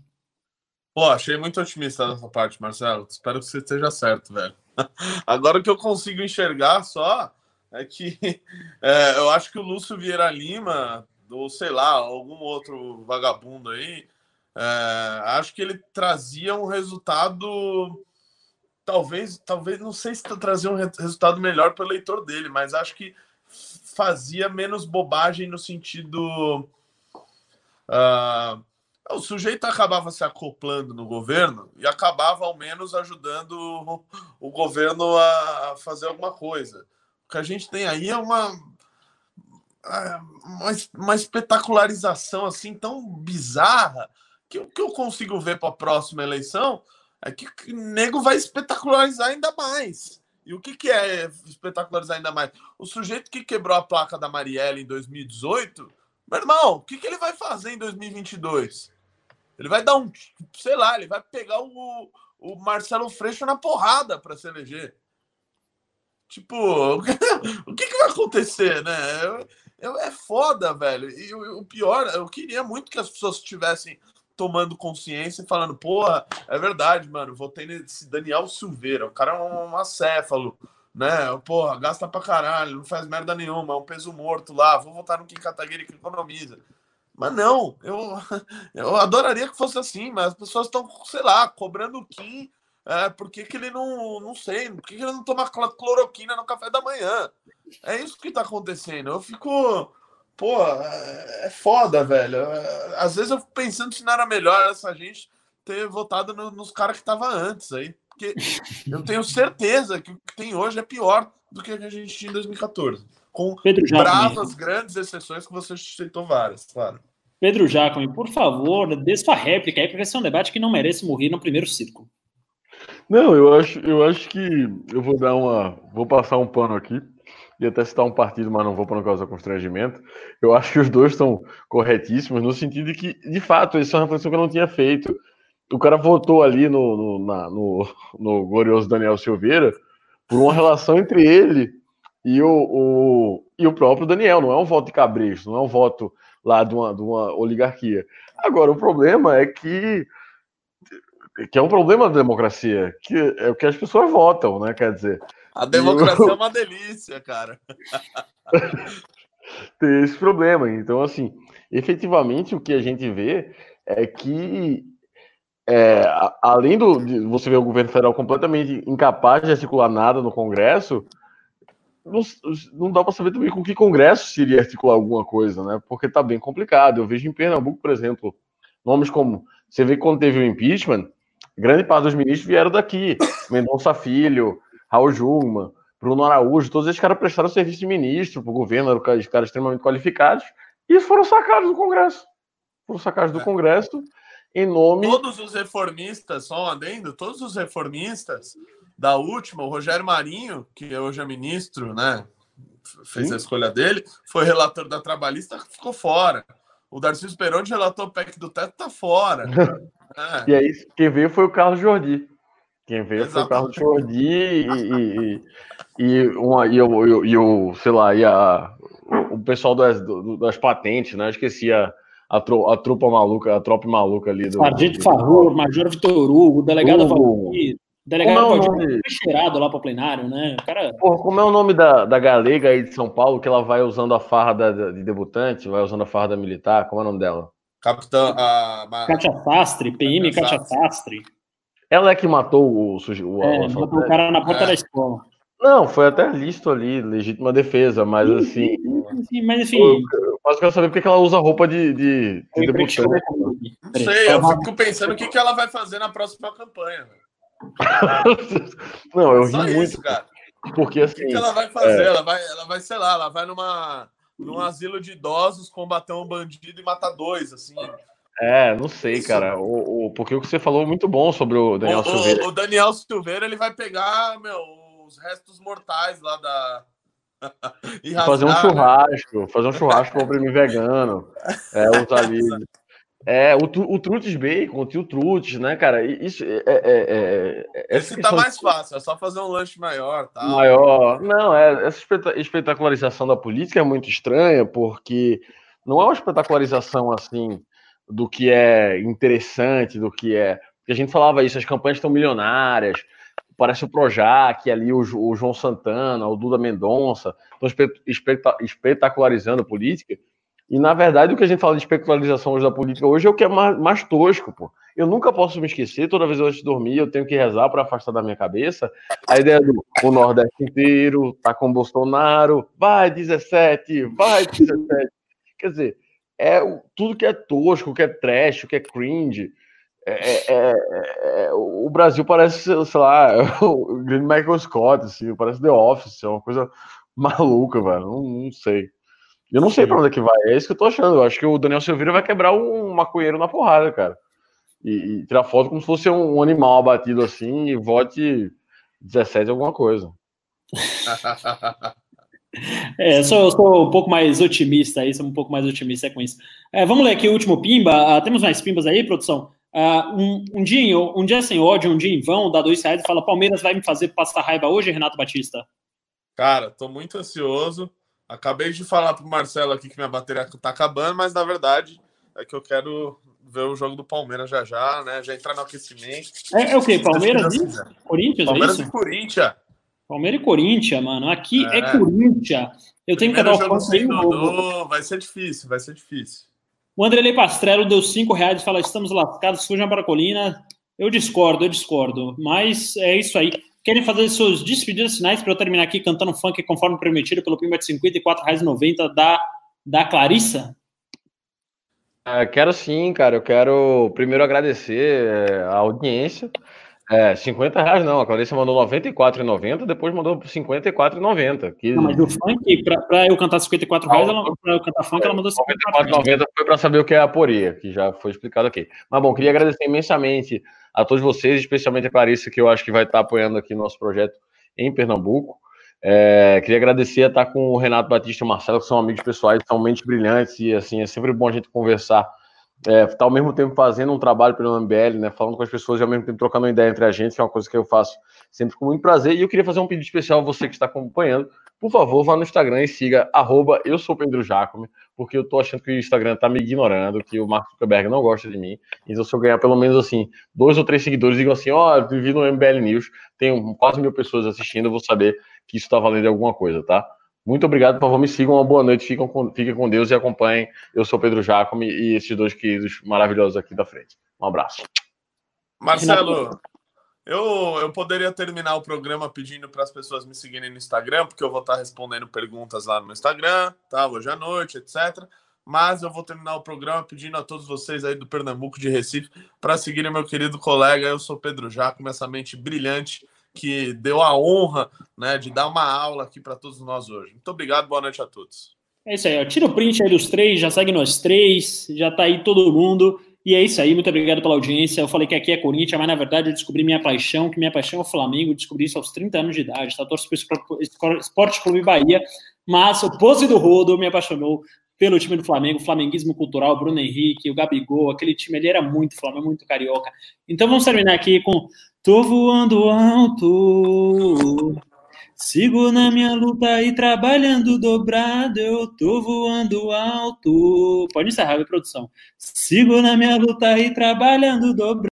Pô, achei muito otimista nessa parte, Marcelo. Espero que você esteja certo, velho. Agora o que eu consigo enxergar só é que é, eu acho que o Lúcio Vieira Lima, ou sei lá, algum outro vagabundo aí, é, acho que ele trazia um resultado talvez, talvez não sei se trazer um resultado melhor para o eleitor dele, mas acho que fazia menos bobagem no sentido. Uh, o sujeito acabava se acoplando no governo e acabava ao menos ajudando o, o governo a fazer alguma coisa. O que a gente tem aí é uma, é, uma, uma espetacularização assim tão bizarra que o que eu consigo ver para a próxima eleição é que o nego vai espetacularizar ainda mais. E o que, que é espetacularizar ainda mais? O sujeito que quebrou a placa da Marielle em 2018, meu irmão, o que, que ele vai fazer em 2022? Ele vai dar um, sei lá, ele vai pegar o, o Marcelo Freixo na porrada para se eleger. Tipo, o que, que vai acontecer, né? É, é foda, velho. E o pior, eu queria muito que as pessoas estivessem tomando consciência e falando, porra, é verdade, mano, votei nesse Daniel Silveira, o cara é um acéfalo, né? Porra, gasta pra caralho, não faz merda nenhuma, é um peso morto lá, vou votar no Kim Kataguiri que economiza. Mas não, eu, eu adoraria que fosse assim, mas as pessoas estão, sei lá, cobrando o Kim, é, por que, ele não, não sei, por que, que ele não toma cloroquina no café da manhã? É isso que tá acontecendo. Eu fico, pô, é, é foda, velho. É, às vezes eu fico pensando se não era melhor essa gente ter votado no, nos caras que tava antes aí. Porque eu tenho certeza que o que tem hoje é pior do que a gente tinha em 2014. Com Pedro bravas, grandes exceções que você citou várias, claro. Pedro Jacome, por favor, dê sua réplica aí, porque esse é um debate que não merece morrer no primeiro círculo. Não, eu acho, eu acho que eu vou dar uma. Vou passar um pano aqui. E até citar um partido, mas não vou para não causar constrangimento. Eu acho que os dois estão corretíssimos, no sentido de que, de fato, isso é uma reflexão que eu não tinha feito. O cara votou ali no, no, na, no, no glorioso Daniel Silveira por uma relação entre ele e o, o, e o próprio Daniel. Não é um voto de cabresto, não é um voto lá de uma, de uma oligarquia. Agora, o problema é que que é um problema da democracia, que é o que as pessoas votam, né? Quer dizer. A democracia eu... é uma delícia, cara. Tem esse problema. Então, assim, efetivamente o que a gente vê é que é, além do, de você ver o governo federal completamente incapaz de articular nada no Congresso, não, não dá para saber também com que Congresso se iria articular alguma coisa, né? Porque está bem complicado. Eu vejo em Pernambuco, por exemplo, nomes como. Você vê que quando teve o impeachment, grande parte dos ministros vieram daqui. Mendonça Filho, Raul Jungmann, Bruno Araújo, todos esses caras prestaram serviço de ministro para o governo, eram caras, caras extremamente qualificados, e foram sacados do Congresso. Foram sacados do é. Congresso em nome. Todos os reformistas, só um adendo, todos os reformistas da última, o Rogério Marinho, que hoje é ministro, né? Fez Sim. a escolha dele, foi relator da trabalhista, ficou fora. O Darcy Peroni, relator PEC do teto, tá fora. é. E aí, quem veio foi o Carlos Jordi. Quem veio Exatamente. foi o Carlos Jordi e, e, e, e, uma, e, o, e, o, sei lá, e a, o pessoal das, do, das patentes, né? Esqueci a, a, tro, a tropa maluca, a tropa maluca ali. Do, Sargento Farrur, Major Vitor Hugo, o delegado Valdir. Delegado como é o nome... cheirado lá para o plenário, né? O cara... Porra, como é o nome da, da galega aí de São Paulo que ela vai usando a farra da, de debutante, vai usando a farra da militar? Como é o nome dela? Capitã. A... Kátia Sastre, PM Kátia Sastre. Ela é que matou o, o, é, matou o cara na porta é. da escola. Não, foi até listo ali, legítima defesa, mas sim, assim. Sim, sim, mas enfim. Eu, mas eu quero saber porque ela usa roupa de, de, de debutante. Não sei, eu fico pensando o que, que ela vai fazer na próxima campanha. Não, eu ri muito. cara. Porque assim. O que, que ela vai fazer? É... Ela, vai, ela vai, sei lá, ela vai numa, num asilo de idosos combater um bandido e matar dois, assim. É, não sei, cara. O, o, porque o que você falou é muito bom sobre o Daniel o, Silveira. O, Daniel Silveira ele vai pegar, meu, os restos mortais lá da. e fazer um né? churrasco, fazer um churrasco para o prêmio vegano. É, os ali. É, o, o Trutes Bacon, o tio Trutes, né, cara? Isso é. é, é, é Esse tá mais fácil, é só fazer um lanche maior, tá? Maior. Não, é, essa espetacularização da política é muito estranha, porque não é uma espetacularização assim do que é interessante, do que é. Porque a gente falava isso, as campanhas estão milionárias, parece o Projac ali, o, o João Santana, o Duda Mendonça, estão espetacularizando a política. E, na verdade, o que a gente fala de espetacularização hoje da política hoje é o que é mais, mais tosco, pô. Eu nunca posso me esquecer, toda vez antes de dormir, eu tenho que rezar para afastar da minha cabeça a ideia do o Nordeste inteiro tá com Bolsonaro, vai 17, vai 17. Quer dizer, é tudo que é tosco, que é trash, que é cringe. É, é, é, é o Brasil parece, sei lá, o grande Michael Scott, assim, parece The Office, é uma coisa maluca, velho. Não, não sei. Eu não sei para onde é que vai. É isso que eu tô achando. Eu acho que o Daniel Silveira vai quebrar um maconheiro na porrada, cara. E, e tirar foto como se fosse um, animal abatido assim e vote 17 alguma coisa. é, eu sou, eu sou, um pouco mais otimista aí, sou um pouco mais otimista com isso. É, vamos ler aqui o último pimba. Uh, temos mais pimbas aí, produção? Uh, um, um, dia, um dia sem ódio, um dia em vão, dá dois reais e fala: Palmeiras vai me fazer passar raiva hoje, Renato Batista? Cara, tô muito ansioso. Acabei de falar pro Marcelo aqui que minha bateria tá acabando, mas na verdade é que eu quero ver o jogo do Palmeiras já já, né? Já entrar no aquecimento. É, é o quê? Palmeiras e Corinthians? É Palmeiras é e Corinthians. Palmeiras e Corinthians, mano. Aqui é, é Corinthians. Eu tenho Primeiro que cantar o fã Vai ser difícil, vai ser difícil. O André Pastrello deu cinco reais e fala: estamos lascados, fujam para a colina. Eu discordo, eu discordo. Mas é isso aí. Querem fazer seus despedidas finais para eu terminar aqui cantando funk conforme prometido pelo Pimba de R$ 54,90 da, da Clarissa? É, quero sim, cara. Eu quero primeiro agradecer é, a audiência. É, 50 reais não, a Clarice mandou 94,90, depois mandou 54,90. Que... Não, mas o funk, pra, eu cantar 54 reais, ela, pra eu cantar funk, ela mandou 94,90 foi para saber o que é a aporia, que já foi explicado aqui. Mas bom, queria agradecer imensamente a todos vocês, especialmente a Clarice, que eu acho que vai estar apoiando aqui nosso projeto em Pernambuco. É, queria agradecer a estar com o Renato Batista e o Marcelo, que são amigos pessoais, são mentes brilhantes e assim é sempre bom a gente conversar é, tá ao mesmo tempo fazendo um trabalho pelo MBL, né, falando com as pessoas e ao mesmo tempo trocando uma ideia entre a gente, que é uma coisa que eu faço sempre com muito prazer. E eu queria fazer um pedido especial a você que está acompanhando. Por favor, vá no Instagram e siga arroba eu sou Pedro Jacome, porque eu tô achando que o Instagram tá me ignorando, que o Marco Zuckerberg não gosta de mim. Então, se eu ganhar pelo menos assim, dois ou três seguidores, digam assim, ó, oh, vivi no MBL News, tenho quase mil pessoas assistindo, eu vou saber que isso está valendo alguma coisa, tá? Muito obrigado, por favor, me sigam, uma boa noite, fiquem com, fiquem com Deus e acompanhem. Eu sou Pedro Jacome e esses dois queridos maravilhosos aqui da frente. Um abraço. Marcelo, eu, eu poderia terminar o programa pedindo para as pessoas me seguirem no Instagram, porque eu vou estar respondendo perguntas lá no Instagram, tá? Hoje à noite, etc. Mas eu vou terminar o programa pedindo a todos vocês aí do Pernambuco de Recife para seguirem meu querido colega. Eu sou Pedro Jacome, essa mente brilhante que deu a honra né, de dar uma aula aqui para todos nós hoje. Muito obrigado, boa noite a todos. É isso aí, ó. tira o print aí dos três, já segue nós três, já tá aí todo mundo. E é isso aí, muito obrigado pela audiência. Eu falei que aqui é Corinthians, mas na verdade eu descobri minha paixão, que minha paixão é o Flamengo, descobri isso aos 30 anos de idade, tá? Torço para Esporte Clube Bahia, mas o pose do Rodo me apaixonou pelo time do Flamengo, flamenguismo cultural, Bruno Henrique, o Gabigol, aquele time ali era muito Flamengo, muito carioca. Então vamos terminar aqui com Tô voando alto, sigo na minha luta e trabalhando dobrado. Eu tô voando alto. Pode encerrar a produção. Sigo na minha luta e trabalhando dobrado.